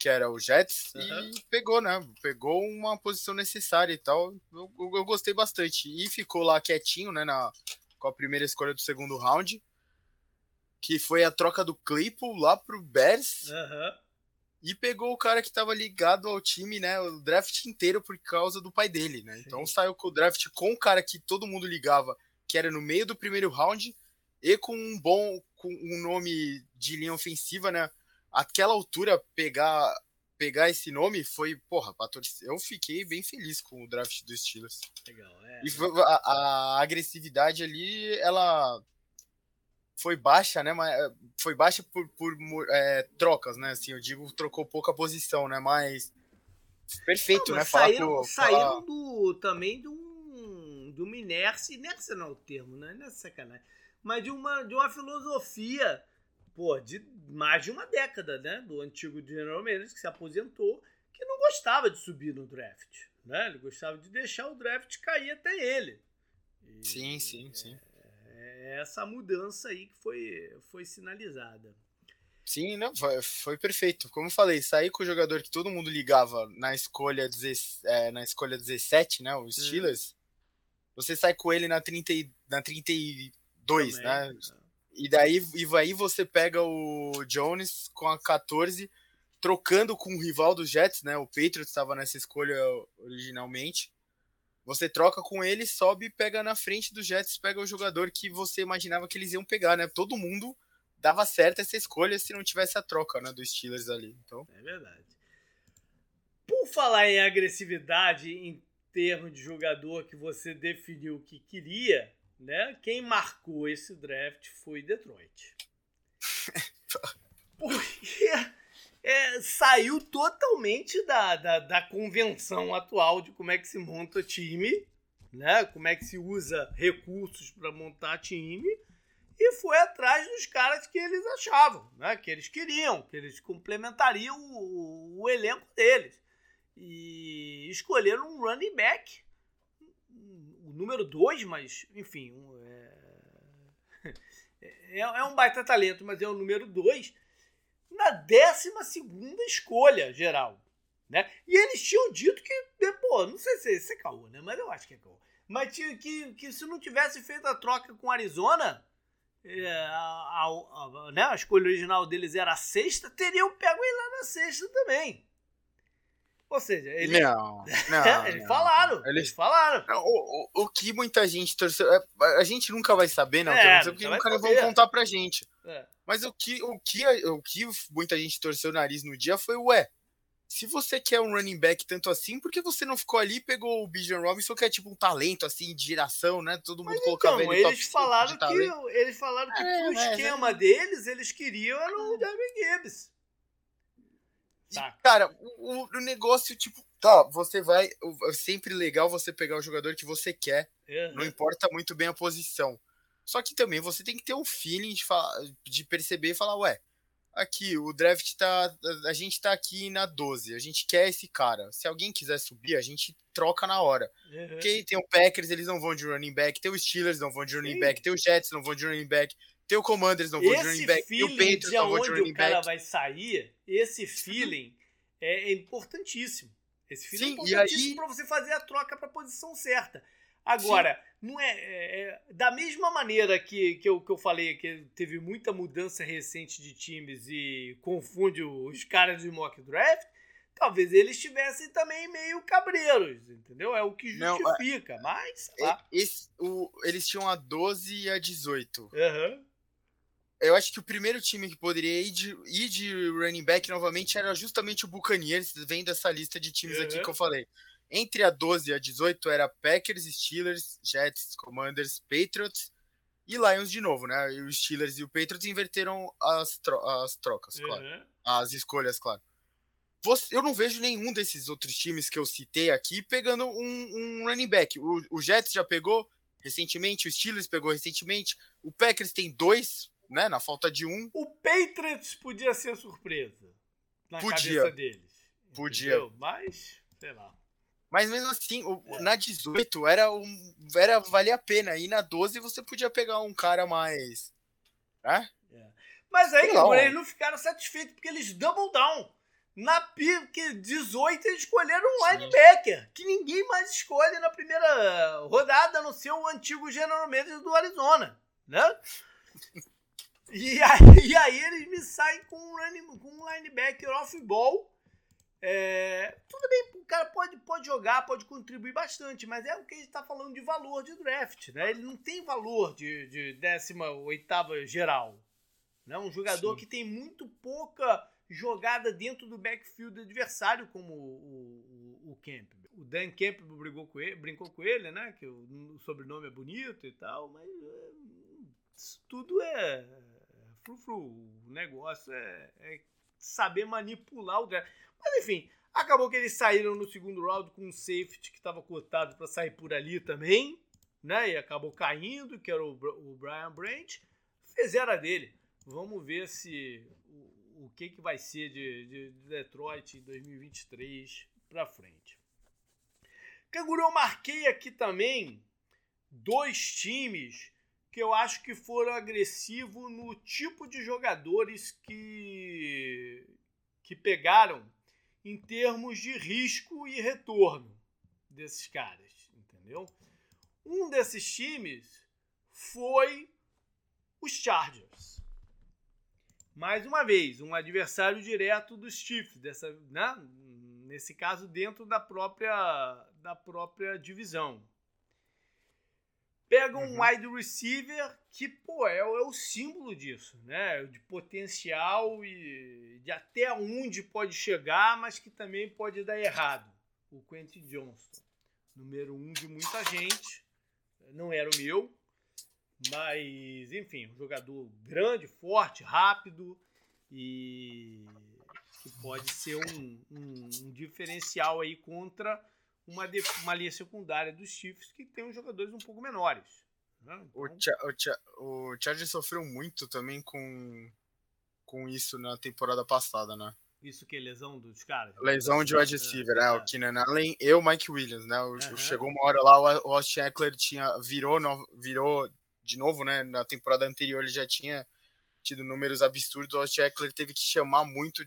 Que era o Jets, uhum. e pegou, né? Pegou uma posição necessária e tal. Eu, eu, eu, gostei bastante. E ficou lá quietinho, né? Na, com a primeira escolha do segundo round. Que foi a troca do Claypool lá pro Bears. Uhum. E pegou o cara que estava ligado ao time, né? O draft inteiro por causa do pai dele, né? Então saiu com o draft com o cara que todo mundo ligava, que era no meio do primeiro round e com um bom com um nome de linha ofensiva, né? Aquela altura pegar pegar esse nome foi, porra, eu fiquei bem feliz com o draft dos Steelers. Legal, é. E a, a agressividade ali, ela foi baixa, né? Mas eh, foi baixa por, por é, trocas, né? Assim, eu digo, trocou pouca posição, né? Mas perfeito, Não, mas né? Saíram, saíram do, também de um, de uma inércia, inércia não é o termo, né? Não é sacanagem mas de uma, de uma filosofia, pô, de mais de uma década, né? Do antigo General Manager, que se aposentou, que não gostava de subir no draft, né? Ele gostava de deixar o draft cair até ele. E, sim, sim, sim. É, é essa mudança aí que foi, foi sinalizada. Sim, não, foi, foi, perfeito. Como eu falei, sair com o jogador que todo mundo ligava na escolha, é, na escolha 17, né? O Steelers. Hum. Você sai com ele na 30, na 30 dois, né? É. E daí e aí você pega o Jones com a 14, trocando com o rival do Jets, né? O Patriots estava nessa escolha originalmente. Você troca com ele, sobe, pega na frente dos Jets, pega o jogador que você imaginava que eles iam pegar, né? Todo mundo dava certo essa escolha se não tivesse a troca, né, dos Steelers ali. Então... É verdade. Por falar em agressividade em termos de jogador que você definiu que queria, né? Quem marcou esse draft foi Detroit. Porque é, saiu totalmente da, da, da, convenção atual de como é que se monta time, né? Como é que se usa recursos para montar time e foi atrás dos caras que eles achavam, né? Que eles queriam, que eles complementariam o, o elenco deles e escolheram um running back, número 2, mas enfim, um, é, é, é, um baita talento, mas é o número 2 na 12 escolha geral. Né? E eles tinham dito que, pô, não sei se, se é caô, né? Mas eu acho que é caô. Mas que, que, que se não tivesse feito a troca com Arizona, é, a, a, a, né, a escolha original deles era a sexta, teriam pego ele lá na sexta também. Ou seja, eles, não, não, eles não. falaram. Eles, falaram. Não, o, o, o, que muita gente torceu. É, a gente nunca vai saber, não, é, porque nunca vão contar pra gente. É. Mas o que, o, que, o que muita gente torceu o nariz no dia foi, ué, se você quer um running back tanto assim, por que você não ficou ali e pegou o Bijan Robinson, que é tipo um talento assim de geração, né? Todo mundo colocava então, ele eles falaram que Eles falaram que é, o esquema é. deles, eles queriam era o Devin Gibbs. Tá. Cara, o, o, negócio, tipo, tá, você vai. É sempre legal você pegar o jogador que você quer. Uhum. Não importa muito bem a posição. Só que também você tem que ter um feeling de, falar, de perceber e falar, ué, aqui, o draft tá. A gente tá aqui na 12. A gente quer esse cara. Se alguém quiser subir, a gente troca na hora. Uhum. Porque tem o Packers, eles não vão de running back. Tem os Steelers, não vão de running Sim. back. Tem os Jets, não vão de running back. Tem o Commanders, não vou de running back. Tem o Patriots, não vou de back. o cara vai sair, esse feeling é importantíssimo. Esse feeling Sim, é importantíssimo aí... para você fazer a troca para a posição certa. Agora, Sim. não é, é, é, Da mesma maneira que, que, eu, que eu falei que teve muita mudança recente de times e confunde os caras de mock draft, talvez eles estivessem também meio cabreiros, entendeu? É o que justifica, não, mas. Esse, o, eles tinham a 12 e a 18. Aham. Uhum eu acho que o primeiro time que poderia ir de, ir de running back novamente era justamente o Buccaneers, vendo essa lista de times uhum. aqui que eu falei. Entre a 12 e a 18 era Packers, Steelers, Jets, Commanders, Patriots e Lions de novo, né? E os Steelers e o Patriots inverteram as, tro as trocas, uhum. claro. As escolhas, claro. Você, eu não vejo nenhum desses outros times que eu citei aqui pegando um, um running back. O, o Jets já pegou recentemente, o Steelers pegou recentemente, o Packers tem dois né? Na falta de um. O Patriots podia ser surpresa. Na podia. cabeça deles. Podia. Entendeu? Mas, sei lá. Mas mesmo assim, o, é. na 18 era, um, era valia a pena. E na 12 você podia pegar um cara mais. Né? É. Mas aí, não. eles não ficaram satisfeitos, porque eles double down. Na pique 18 eles escolheram um Sim. linebacker, que ninguém mais escolhe na primeira rodada, no seu antigo General Manager do Arizona, né? E aí, e aí eles me saem com um, com um linebacker off-ball. É, tudo bem, o cara pode, pode jogar, pode contribuir bastante, mas é o que a gente está falando de valor de draft, né? Ele não tem valor de, de 18 geral. Né? Um jogador Sim. que tem muito pouca jogada dentro do backfield adversário, como o, o, o Campbell. O Dan Campbell brincou com ele, brincou com ele, né? Que o, o sobrenome é bonito e tal, mas é, tudo é frufru. O negócio é, é saber manipular o draft. Mas enfim, acabou que eles saíram no segundo round com um safety que estava cotado para sair por ali também, né? E acabou caindo, que era o, o Brian Branch. Fizeram a dele. Vamos ver se o, o que, que vai ser de, de, de Detroit em 2023 para frente. Canguru, eu marquei aqui também dois times que eu acho que foram agressivos no tipo de jogadores que, que pegaram em termos de risco e retorno desses caras, entendeu? Um desses times foi os Chargers. Mais uma vez, um adversário direto dos Chiefs, dessa, né? nesse caso dentro da própria da própria divisão. Pega um uhum. wide receiver que, pô, é, é, o símbolo disso, né? De potencial e de até onde pode chegar, mas que também pode dar errado. O Quentin Johnston. Número um de muita gente. Não era o meu, mas, enfim, um jogador grande, forte, rápido e que pode ser um, um, um diferencial aí contra uma, uma linha secundária dos Chiefs que tem uns jogadores um pouco menores. Né? Então... O, Ch o, Ch o Chargers sofreu muito também com, com isso na temporada passada, né? Isso que é lesão dos caras? Lesão de wide receiver, é, é, o Keenan Allen e o Mike Williams, né? O, uhum. Chegou uma hora lá, o Austin Eckler tinha, virou, no, virou de novo, né? Na temporada anterior ele já tinha tido números absurdos, o Austin Eckler teve que chamar muito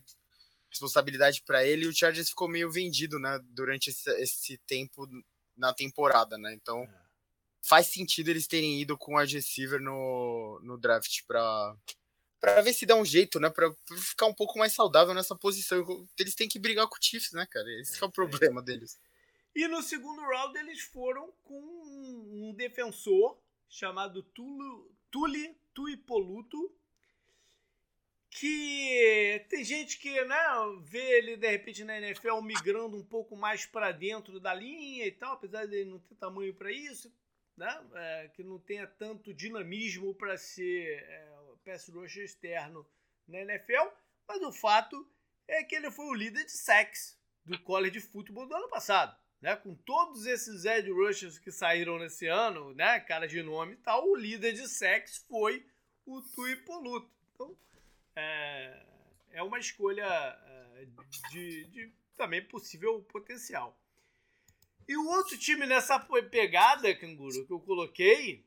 responsabilidade para ele e o Chargers ficou meio vendido, né, durante esse, esse tempo na temporada, né? Então é. faz sentido eles terem ido com o wide receiver no, no draft para para ver se dá um jeito, né, para ficar um pouco mais saudável nessa posição. Eles têm que brigar com o Chiefs, né, cara? Esse é, é o problema deles. E no segundo round eles foram com um defensor chamado Tulu, Tuli Tuipoluto, que tem gente que né, vê ele de repente na NFL migrando um pouco mais para dentro da linha e tal, apesar de ele não ter tamanho para isso, né, é, que não tenha tanto dinamismo para ser é, pass rusher externo na NFL, mas o fato é que ele foi o líder de sacks do college de futebol do ano passado. Né, com todos esses edge rushers que saíram nesse ano, né, cara de nome e tal, o líder de sacks foi o Tui Poluto. Então, é, é uma escolha é, de, de também possível potencial. E o outro time nessa pegada, Canguru, que eu coloquei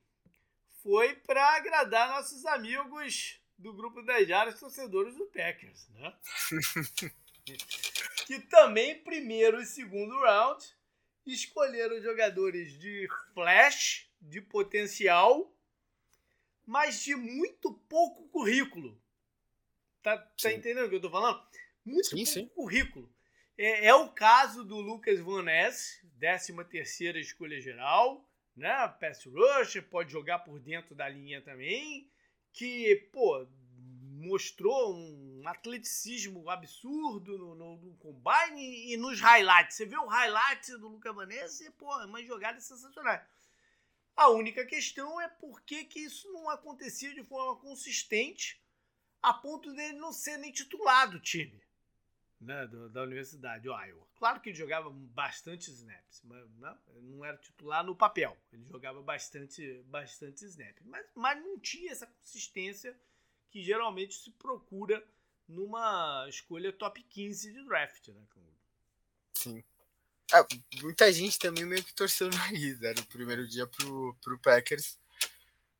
foi para agradar nossos amigos do grupo das áreas torcedores do Packers, né? que também primeiro e segundo round escolheram jogadores de flash, de potencial, mas de muito pouco currículo. Tá, tá entendendo o que eu tô falando? Muito sim, sim. currículo. É, é, o caso do Lucas Van Ness, 13 terceira escolha geral, né? Pass rusher, pode jogar por dentro da linha também, que, pô, mostrou um atleticismo absurdo no, no, no combine e nos highlights. Você vê o highlight do Lucas Van Ness e, pô, é uma jogada sensacional. A única questão é por que, que isso não acontecia de forma consistente a ponto dele não ser nem titular do time né, do, da Universidade de Iowa. Claro que ele jogava bastante snaps, mas não, não era titular no papel. Ele jogava bastante, bastante snaps, mas, mas não tinha essa consistência que geralmente se procura numa escolha top 15 de draft, né? Sim. Ah, muita gente também meio que torceu o nariz, era o primeiro dia pro, pro Packers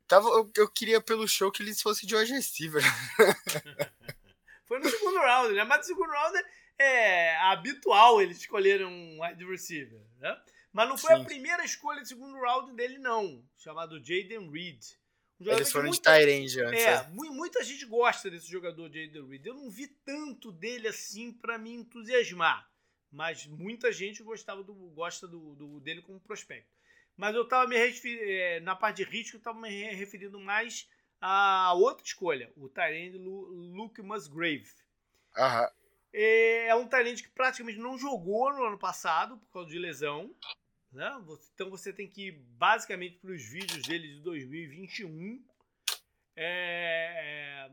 Tava, eu, eu, queria pelo show que eles fossem de wide receiver. Foi no segundo round, né? Mas no segundo round é habitual eles escolherem um wide receiver, né? Mas não foi Sim. a primeira escolha do segundo round dele, não. Chamado Jaden Reed. Um eles foram muita, de Tyrande antes. É, é, muita gente gosta desse jogador, Jaden Reed. Eu não vi tanto dele assim para me entusiasmar. Mas muita gente gostava do, gosta do, do dele como prospecto. Mas eu estava me referindo, é, na parte de risco, eu estava me referindo mais a outra escolha, o Tyrande Luke Musgrave. Aham. É, é um Tyrande que praticamente não jogou no ano passado por causa de lesão. Né? Então você tem que ir basicamente para os vídeos dele de 2021. É,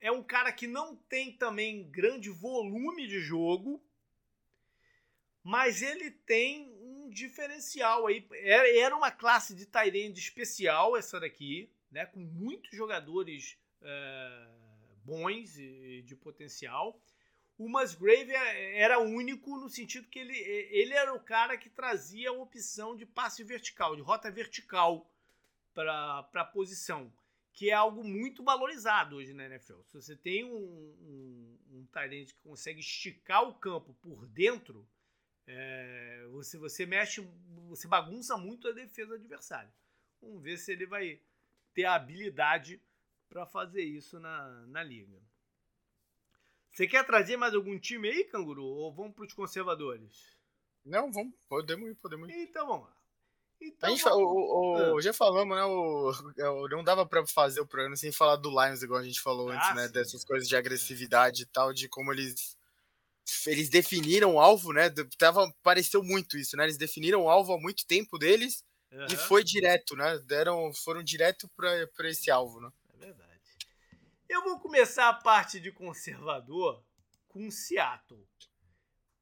é um cara que não tem também grande volume de jogo, mas ele tem diferencial aí. Era uma classe de Tyrande especial essa daqui, né? Com muitos jogadores é, bons e de potencial. O Musgrave é, era único no sentido que ele, ele era o cara que trazia a opção de passe vertical, de rota vertical para a posição, que é algo muito valorizado hoje na NFL. Se você tem um, um, um que consegue esticar o campo por dentro, é, você, você mexe, você bagunça muito a defesa adversária. Vamos ver se ele vai ter a habilidade para fazer isso na, na liga. Você quer trazer mais algum time aí, Canguru? Ou vamos para os conservadores? Não, vamos, podemos ir, podemos ir. Então vamos lá. Então, a gente, o, o, ah. Já falamos, né? O, o, não dava pra fazer o programa sem falar do Lions, igual a gente falou ah, antes, né? Sim. Dessas coisas de agressividade e tal, de como eles eles definiram o alvo, né? Tava, pareceu muito isso, né? Eles definiram o alvo há muito tempo deles uhum. e foi direto, né? Deram, foram direto para esse alvo, né? É verdade. Eu vou começar a parte de conservador com Seattle.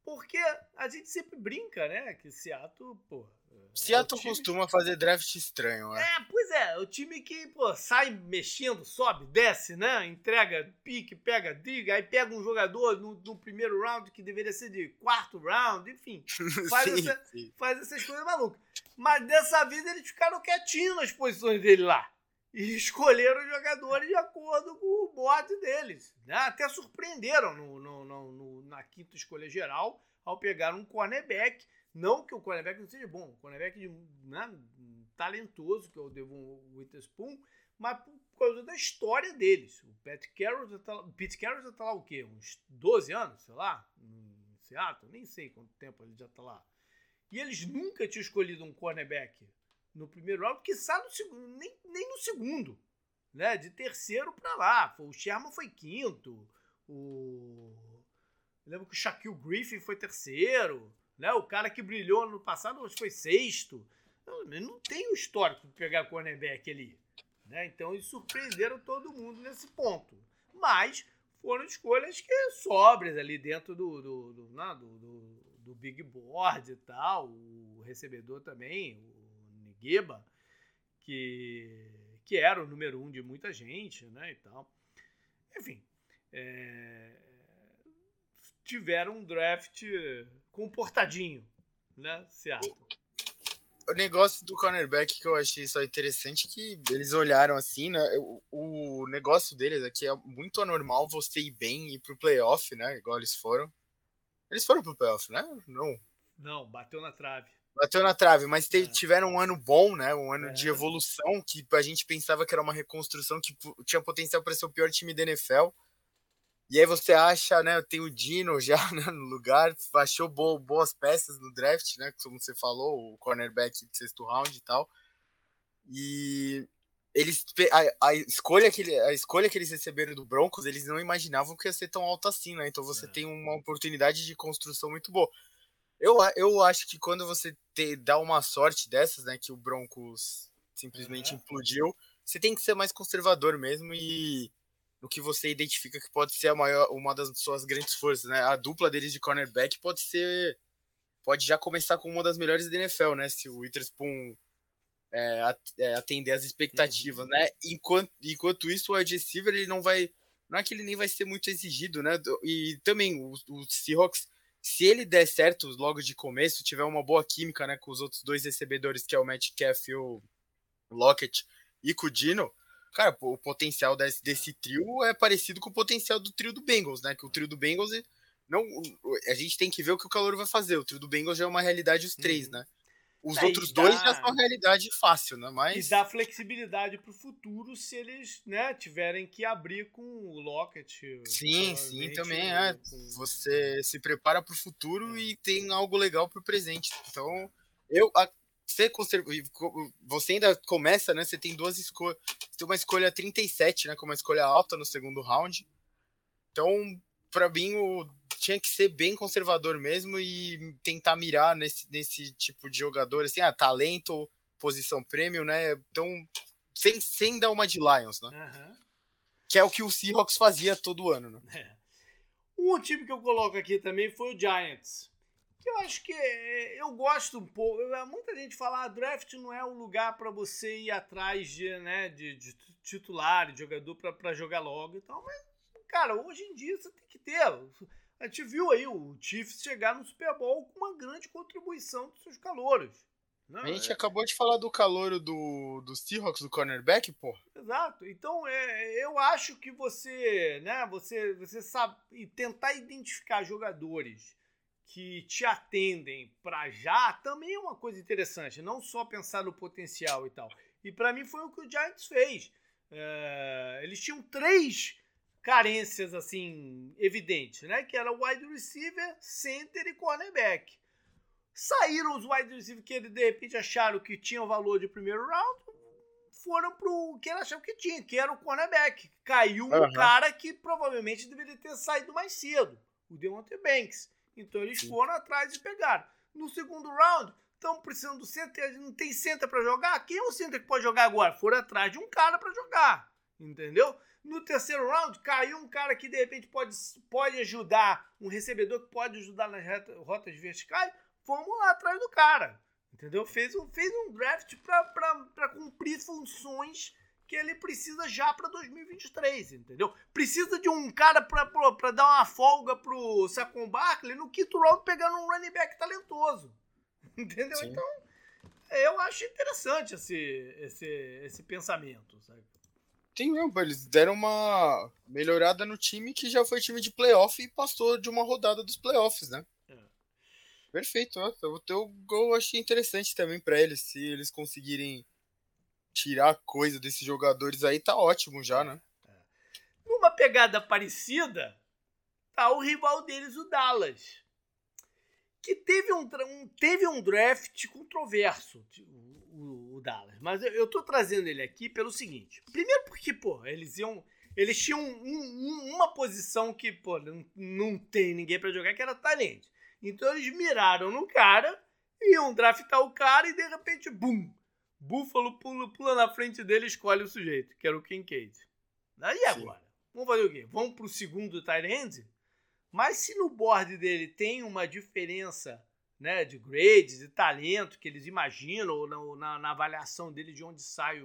Porque a gente sempre brinca, né? Que Seattle, pô, Seattle é time... costuma fazer draft estranho, né? É, pois é, o time que, pô, sai mexendo, sobe, desce, né? Entrega pique, pega diga, aí pega um jogador no, no primeiro round que deveria ser de quarto round, enfim. Faz, sim, essa, sim. faz essas coisas malucas. Mas dessa vez eles ficaram quietinhos nas posições dele lá. E escolheram os jogadores de acordo com o board deles. Né? Até surpreenderam no, no, no, na quinta escolha geral ao pegar um cornerback não que o cornerback não seja bom, o cornerback de, né, talentoso, que é o Devon Witherspoon, mas por causa da história deles. O Pat Carroll já tá, o Pete Carroll já tá lá o quê? Uns 12 anos, sei lá, em Seattle? Nem sei quanto tempo ele já tá lá. E eles nunca tinham escolhido um cornerback no primeiro round, porque sabe no segundo, nem, nem no segundo. Né? De terceiro para lá. O Sherman foi quinto. O... Eu lembro que o Shaquille Griffin foi terceiro. Né? O cara que brilhou no passado foi sexto. Não, não tem o histórico de pegar cornerback ali. Né? Então eles surpreenderam todo mundo nesse ponto. Mas foram escolhas que sobres ali dentro do, do, do, né? do, do, do big board e tal. O recebedor também, o Nigueba, que, que era o número um de muita gente, né? E tal. Enfim, é, tiveram um draft comportadinho, né, Seattle. O negócio do cornerback que eu achei só interessante é que eles olharam assim, né? O, o negócio deles aqui é muito anormal você ir bem e ir pro playoff, né? Igual eles foram. Eles foram pro playoff, né? Não. Não, bateu na trave. Bateu na trave, mas é. tiveram um ano bom, né? Um ano é. de evolução que a gente pensava que era uma reconstrução que tinha potencial para ser o pior time da NFL. E aí você acha, né? Tem o Dino já né, no lugar, achou bo boas peças no draft, né? Como você falou, o cornerback de sexto round e tal. E eles a, a, escolha que a escolha que eles receberam do Broncos, eles não imaginavam que ia ser tão alta assim, né? Então você é. tem uma oportunidade de construção muito boa. Eu, eu acho que quando você te, dá uma sorte dessas, né, que o Broncos simplesmente é. implodiu, você tem que ser mais conservador mesmo e no que você identifica que pode ser a maior, uma das suas grandes forças, né? A dupla deles de cornerback pode ser, pode já começar com uma das melhores da NFL, né? Se o Witherspoon é, é, atender as expectativas, uhum. né? Enquanto, enquanto isso, o wide receiver ele não vai, não é que ele nem vai ser muito exigido, né? E também o, o Seahawks, se ele der certo logo de começo, tiver uma boa química, né, com os outros dois recebedores que é o Metcalf e o Lockett e com o Dino, cara, o potencial desse, desse trio é parecido com o potencial do trio do Bengals, né? Que o trio do Bengals não, a gente tem que ver o que o calor vai fazer. O trio do Bengals já é uma realidade os três, uhum. né? Os é, outros dá... dois já são uma realidade fácil, né? Mas... E dá flexibilidade para o futuro se eles né, tiverem que abrir com o Lockett. Sim, sim, também é. Com... Você se prepara para o futuro é. e tem algo legal para o presente. Então, eu, você, conserva, você ainda começa, né? Você tem duas escolhas. Você tem uma escolha 37, né? Com uma escolha alta no segundo round. Então, para mim, o, tinha que ser bem conservador mesmo e tentar mirar nesse, nesse tipo de jogador, assim, ah, talento, posição prêmio, né? Então, sem, sem dar uma de Lions, né? Uhum. Que é o que o Seahawks fazia todo ano, né? É. Um time que eu coloco aqui também foi o Giants que eu acho que é, eu gosto um pouco. Muita gente fala, ah, draft não é o lugar para você ir atrás de, né, de, de titular, de jogador para jogar logo e tal, mas, cara, hoje em dia você tem que ter. A gente viu aí o Chiefs chegar no Super Bowl com uma grande contribuição dos seus calouros. Não, a gente é... acabou de falar do calouro do, do Seahawks, do cornerback, pô. Exato. Então, é, eu acho que você, né, você, você sabe tentar identificar jogadores que te atendem para já também é uma coisa interessante, não só pensar no potencial e tal. E para mim foi o que o Giants fez. É, eles tinham três carências assim evidentes, né? Que era wide receiver, center e cornerback. Saíram os wide receivers que eles de repente acharam que tinham valor de primeiro round, foram pro que eles achavam que tinha, que era o cornerback. Caiu uhum. um cara que provavelmente deveria ter saído mais cedo, o Deontay Banks. Então eles foram atrás e pegaram. No segundo round, estão precisando do center, não tem center para jogar? Quem é o center que pode jogar agora? Foram atrás de um cara para jogar, entendeu? No terceiro round, caiu um cara que de repente pode, pode ajudar, um recebedor que pode ajudar nas rotas verticais. Vamos lá atrás do cara, entendeu? Fez um, fez um draft para cumprir funções que ele precisa já para 2023, entendeu? Precisa de um cara para dar uma folga pro Saquon Barkley no quinto round pegando um running back talentoso. Entendeu? Sim. Então, eu acho interessante esse, esse, esse pensamento, sabe? Sim, mesmo, eles deram uma melhorada no time que já foi time de playoff e passou de uma rodada dos playoffs, né? É. Perfeito, né? o teu gol eu achei interessante também para eles, se eles conseguirem tirar coisa desses jogadores aí, tá ótimo já, né? Numa pegada parecida, tá o rival deles, o Dallas que teve um, um, teve um draft controverso, o, o, o Dallas. Mas eu, eu tô trazendo ele aqui pelo seguinte. Primeiro porque, pô, eles iam. Eles tinham um, uma posição que, pô, não, não tem ninguém para jogar, que era talento. Então eles miraram no cara, iam draftar o cara e de repente, bum! Buffalo pula, pula na frente dele e escolhe o sujeito, que era o Kincaid. Daí agora? Vamos fazer o quê? Vamos pro segundo Tyrande? Mas se no board dele tem uma diferença né, de grades, de talento que eles imaginam, ou na, na avaliação dele de onde saem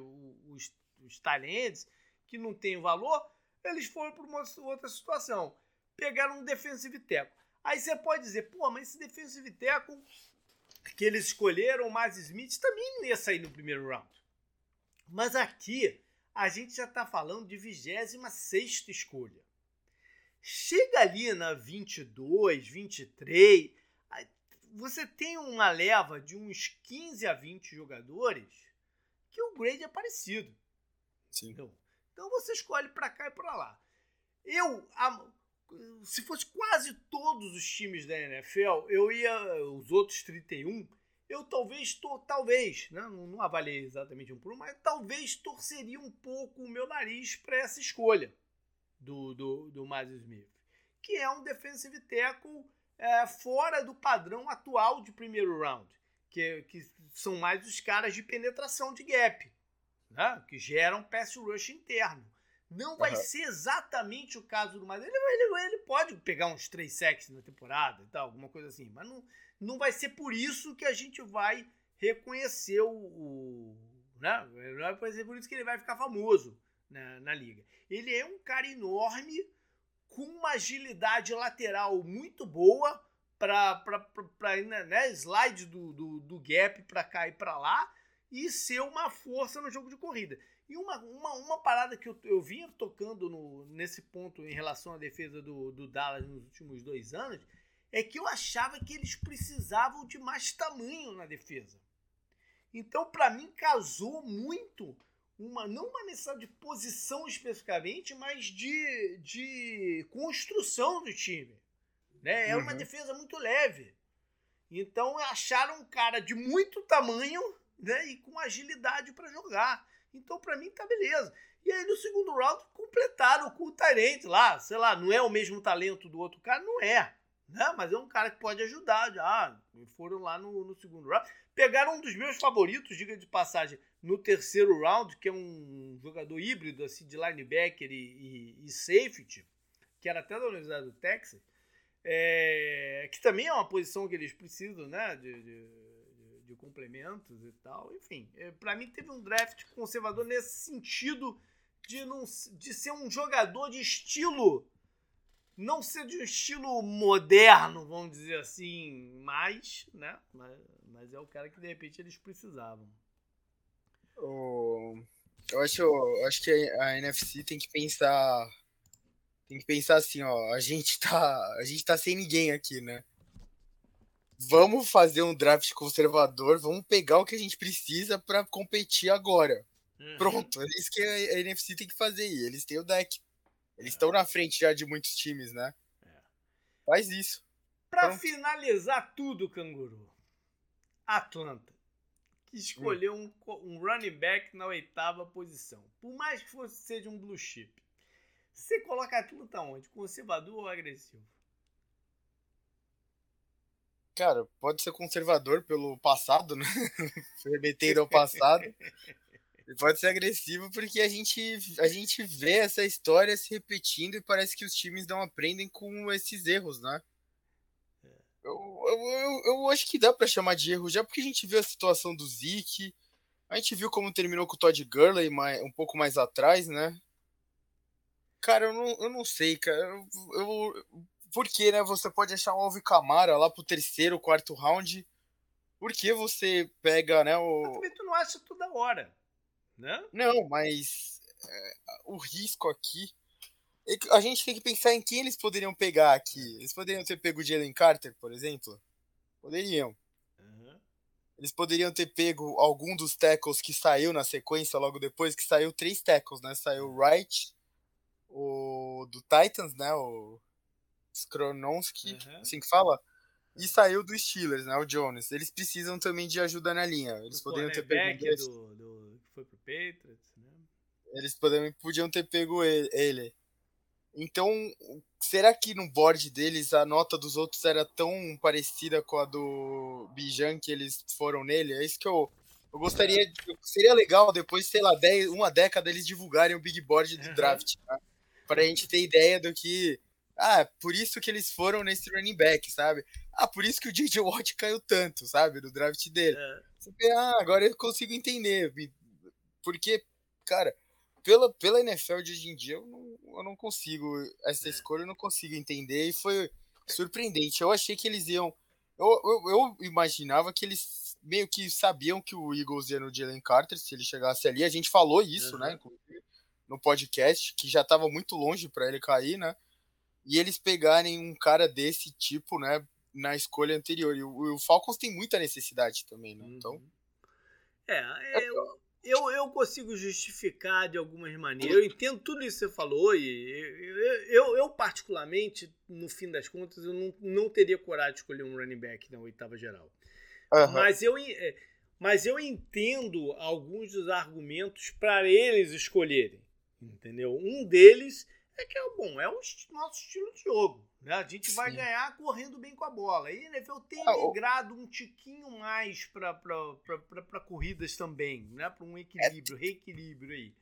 os, os talentos, que não tem valor, eles foram para uma outra situação. Pegaram um defensive tackle. Aí você pode dizer, pô, mas esse defensive tackle que eles escolheram, o Mas Smith, também não ia sair no primeiro round. Mas aqui a gente já está falando de 26 escolha. Chega ali na 22, 23, você tem uma leva de uns 15 a 20 jogadores que o grade é parecido. Sim. Então, então você escolhe para cá e para lá. Eu, se fosse quase todos os times da NFL, eu ia, os outros 31, eu talvez, to, talvez, né, não, não avaliei exatamente um por um, mas talvez torceria um pouco o meu nariz para essa escolha do, do, do Miles Smith, que é um defensive tackle é, fora do padrão atual de primeiro round, que, que são mais os caras de penetração de gap, né, que geram pass rush interno. Não vai uhum. ser exatamente o caso do Miles. Ele, ele, ele pode pegar uns 3 sacks na temporada e tal, alguma coisa assim, mas não, não vai ser por isso que a gente vai reconhecer o, o né? Não vai ser por isso que ele vai ficar famoso na, na liga. Ele é um cara enorme, com uma agilidade lateral muito boa para né, slide do, do, do gap para cá e para lá e ser uma força no jogo de corrida. E uma, uma, uma parada que eu, eu vinha tocando no, nesse ponto em relação à defesa do, do Dallas nos últimos dois anos é que eu achava que eles precisavam de mais tamanho na defesa. Então, para mim, casou muito uma não uma necessidade de posição especificamente, mas de, de construção do time. Né? É uhum. uma defesa muito leve. Então acharam um cara de muito tamanho né? e com agilidade para jogar. Então, para mim, tá beleza. E aí, no segundo round, completaram com o Tyrant lá. Sei lá, não é o mesmo talento do outro cara? Não é. Né? Mas é um cara que pode ajudar. Ah, foram lá no, no segundo round. Pegaram um dos meus favoritos, diga de passagem, no terceiro round, que é um jogador híbrido assim, de linebacker e, e, e safety, que era até da Universidade do Texas, é, que também é uma posição que eles precisam né, de, de, de complementos e tal. Enfim, é, para mim teve um draft conservador nesse sentido de, não, de ser um jogador de estilo não ser de um estilo moderno, vamos dizer assim, mas, né? Mas, mas é o cara que de repente eles precisavam. Oh, eu acho, eu acho que a NFC tem que pensar tem que pensar assim, ó, a gente tá, a gente tá sem ninguém aqui, né? Vamos fazer um draft conservador, vamos pegar o que a gente precisa para competir agora. Uhum. Pronto, é isso que a, a NFC tem que fazer aí. Eles têm o deck eles estão na frente já de muitos times, né? É. Faz isso. Para finalizar tudo, canguru, Atlanta, que escolheu hum. um, um running back na oitava posição. Por mais que fosse seja um blue chip. Você coloca Atlanta onde? Conservador ou agressivo? Cara, pode ser conservador pelo passado, né? Remetendo ao passado. E pode ser agressivo porque a gente, a gente vê essa história se repetindo e parece que os times não aprendem com esses erros, né? Eu, eu, eu, eu acho que dá para chamar de erro já porque a gente viu a situação do Zeke, a gente viu como terminou com o Todd Gurley mais, um pouco mais atrás, né? Cara, eu não, eu não sei, cara. Eu, eu, porque, né? Você pode achar um Alvin Camara lá pro terceiro, quarto round. Por que você pega, né? O... Mas também tu não acha toda hora né? Não, mas é, o risco aqui. É a gente tem que pensar em quem eles poderiam pegar aqui. Eles poderiam ter pego o Jalen Carter, por exemplo? Poderiam. Uhum. Eles poderiam ter pego algum dos tackles que saiu na sequência logo depois, que saiu três tackles, né? Saiu o Wright, o do Titans, né? O Skronowski, uhum. assim que fala. E saiu do Steelers, né? O Jones. Eles precisam também de ajuda na linha. Eles o poderiam ter pego. Do, do, que foi pro Patriots, né? Eles poderiam, podiam ter pego ele. Então, será que no board deles a nota dos outros era tão parecida com a do Bijan que eles foram nele? É isso que eu, eu gostaria. De, seria legal depois, sei lá, dez, uma década eles divulgarem o big board do draft, né? Pra gente ter ideia do que ah, por isso que eles foram nesse running back, sabe? Ah, por isso que o DJ Watt caiu tanto, sabe? No draft dele. É. Você ah, agora eu consigo entender. Porque, cara, pela, pela NFL de hoje em dia, eu não, eu não consigo. Essa é. escolha eu não consigo entender. E foi surpreendente. Eu achei que eles iam. Eu, eu, eu imaginava que eles meio que sabiam que o Eagles ia no Jalen Carter se ele chegasse ali. A gente falou isso, uhum. né? No podcast, que já estava muito longe para ele cair, né? E eles pegarem um cara desse tipo, né, na escolha anterior. E o, o Falcons tem muita necessidade também, né? Então. Uhum. É, é, eu, eu, eu consigo justificar de algumas maneiras. Eu entendo tudo isso que você falou, e eu, eu, eu particularmente, no fim das contas, eu não, não teria coragem de escolher um running back na oitava geral. Uhum. Mas, eu, é, mas eu entendo alguns dos argumentos para eles escolherem. Entendeu? Um deles é que é bom, é o nosso estilo de jogo. Né? A gente Sim. vai ganhar correndo bem com a bola. E a NFL tem ah, migrado um tiquinho mais para corridas também, né? para um equilíbrio, é, reequilíbrio aí.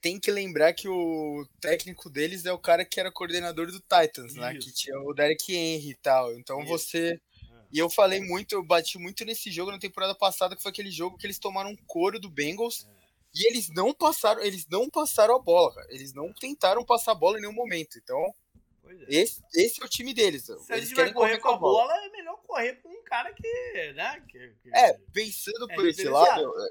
Tem que lembrar que o técnico deles é o cara que era coordenador do Titans, Isso. né? Que tinha o Derek Henry e tal. Então Isso. você. É. E eu falei muito, eu bati muito nesse jogo na temporada passada, que foi aquele jogo que eles tomaram um couro do Bengals. É e eles não passaram, eles não passaram a bola, cara. Eles não tentaram passar a bola em nenhum momento. Então, é. esse, esse é o time deles. Se eles a gente vai correr com a bola, bola, é melhor correr com um cara que, né? Que, que é, pensando é por esse lado, é,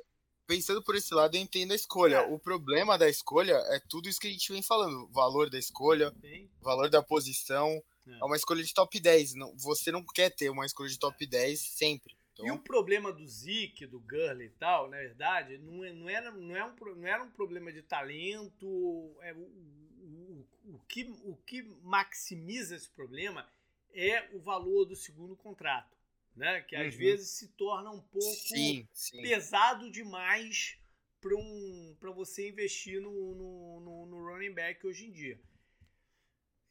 pensando por esse lado, eu entendo a escolha. É. O problema da escolha é tudo isso que a gente vem falando: valor da escolha, Sim. valor da posição. É. é uma escolha de top 10. Não, você não quer ter uma escolha de top 10 sempre. Então... E o problema do Zeke, do Gurley e tal, na verdade, não, é, não, era, não, é um, não era um problema de talento. É, o, o, o, que, o que maximiza esse problema é o valor do segundo contrato. Né? Que às uhum. vezes se torna um pouco sim, sim. pesado demais para um, você investir no, no, no, no running back hoje em dia.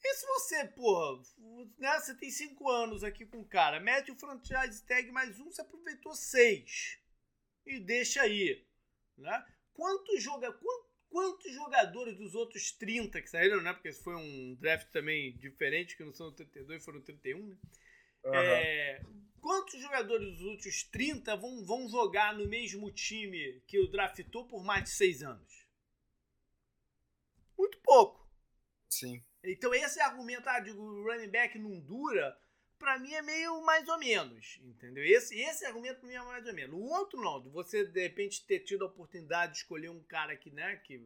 E se você, porra, né, você tem cinco anos aqui com o cara, mete o franchise tag mais um, você aproveitou seis. E deixa aí. Né? Quantos, joga, quantos, quantos jogadores dos outros 30 que saíram, né? Porque esse foi um draft também diferente, que não são 32, foram 31, né? Uhum. É, quantos jogadores dos outros 30 vão, vão jogar no mesmo time que o draftou por mais de seis anos? Muito pouco. Sim. Então esse argumento ah, o running back não dura, para mim é meio mais ou menos, entendeu? Esse, esse argumento pra mim é mais ou menos. O outro não, de você de repente ter tido a oportunidade de escolher um cara que, né, que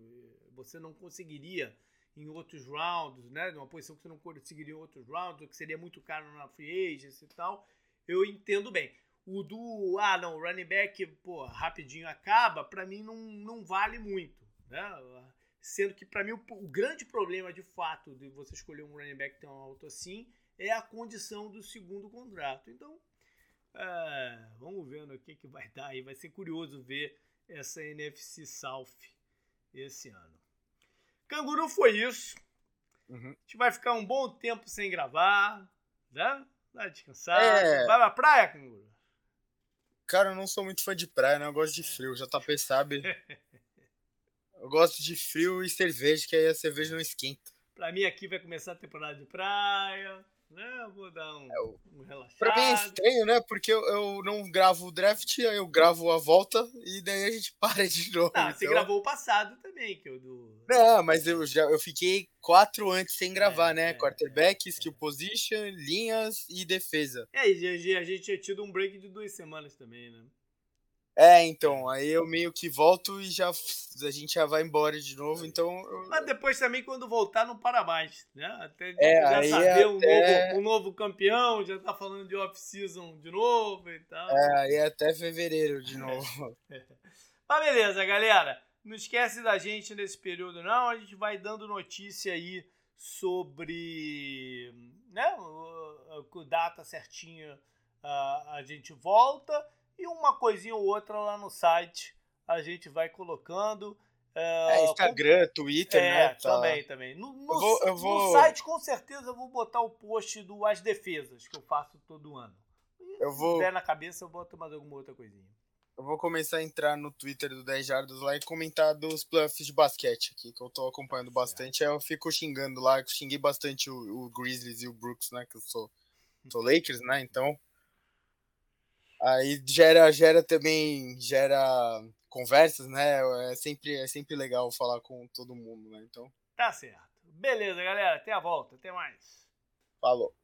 você não conseguiria em outros rounds, né, numa posição que você não conseguiria em outros rounds, ou que seria muito caro na free agency e tal, eu entendo bem. O do, ah, não, running back, pô, rapidinho acaba, para mim não, não vale muito, né? Sendo que, para mim, o, o, grande problema de fato de você escolher um running back tão alto assim é a condição do segundo contrato. Então, É, vamos ver no que, que vai dar aí. Vai ser curioso ver essa NFC South esse ano. Canguru foi isso. Uhum. A gente vai ficar um bom tempo sem gravar, né? Vai descansar. É... Vai pra praia, Canguru? Cara, eu não sou muito fã de praia, né? Eu gosto de frio. Já tá sabe. eu gosto de frio e cerveja, que aí a cerveja não esquenta. Pra mim aqui vai começar a temporada de praia né? Vou dar um, é, um relaxado. Pra mim é estranho, né? Porque eu, eu não gravo o draft, aí eu gravo a volta e daí a gente para de novo. Não, então... você gravou o passado também, que eu do. Não, mas eu já eu fiquei quatro antes sem gravar, é, né? É, Quarterback, é, skill position, linhas e defesa. É, e a gente tinha tido um break de duas semanas também, né? É, então, aí eu meio que volto e já a gente já vai embora de novo, então... Eu... Mas depois também, quando voltar, não para mais, né? Até é, já saber um, novo, um novo campeão, já tá falando de off-season de novo e tal. É, aí até fevereiro de novo. Mas beleza, galera. Não esquece da gente nesse período, não. A gente vai dando notícia aí sobre, né, o, data certinha a, a gente volta e uma coisinha ou outra lá no site a gente vai colocando. É, é Instagram, com... Twitter, é, né? Tá. Também, também. No, no, eu vou, eu vou... no, site, com certeza, eu vou botar o post do As Defesas, que eu faço todo ano. E eu vou... se der na cabeça, eu boto mais alguma outra coisinha. Eu vou começar a entrar no Twitter do 10 Jardos lá e comentar dos playoffs de basquete aqui, que eu tô acompanhando bastante. Aí eu fico xingando lá, eu xinguei bastante o, o Grizzlies e o Brooks, né? Que eu sou, sou Lakers, né? Então Aí gera, gera também, gera conversas, né? É sempre, é sempre legal falar com todo mundo, né? Então. Tá certo. Beleza, galera. Até a volta. Até mais. Falou.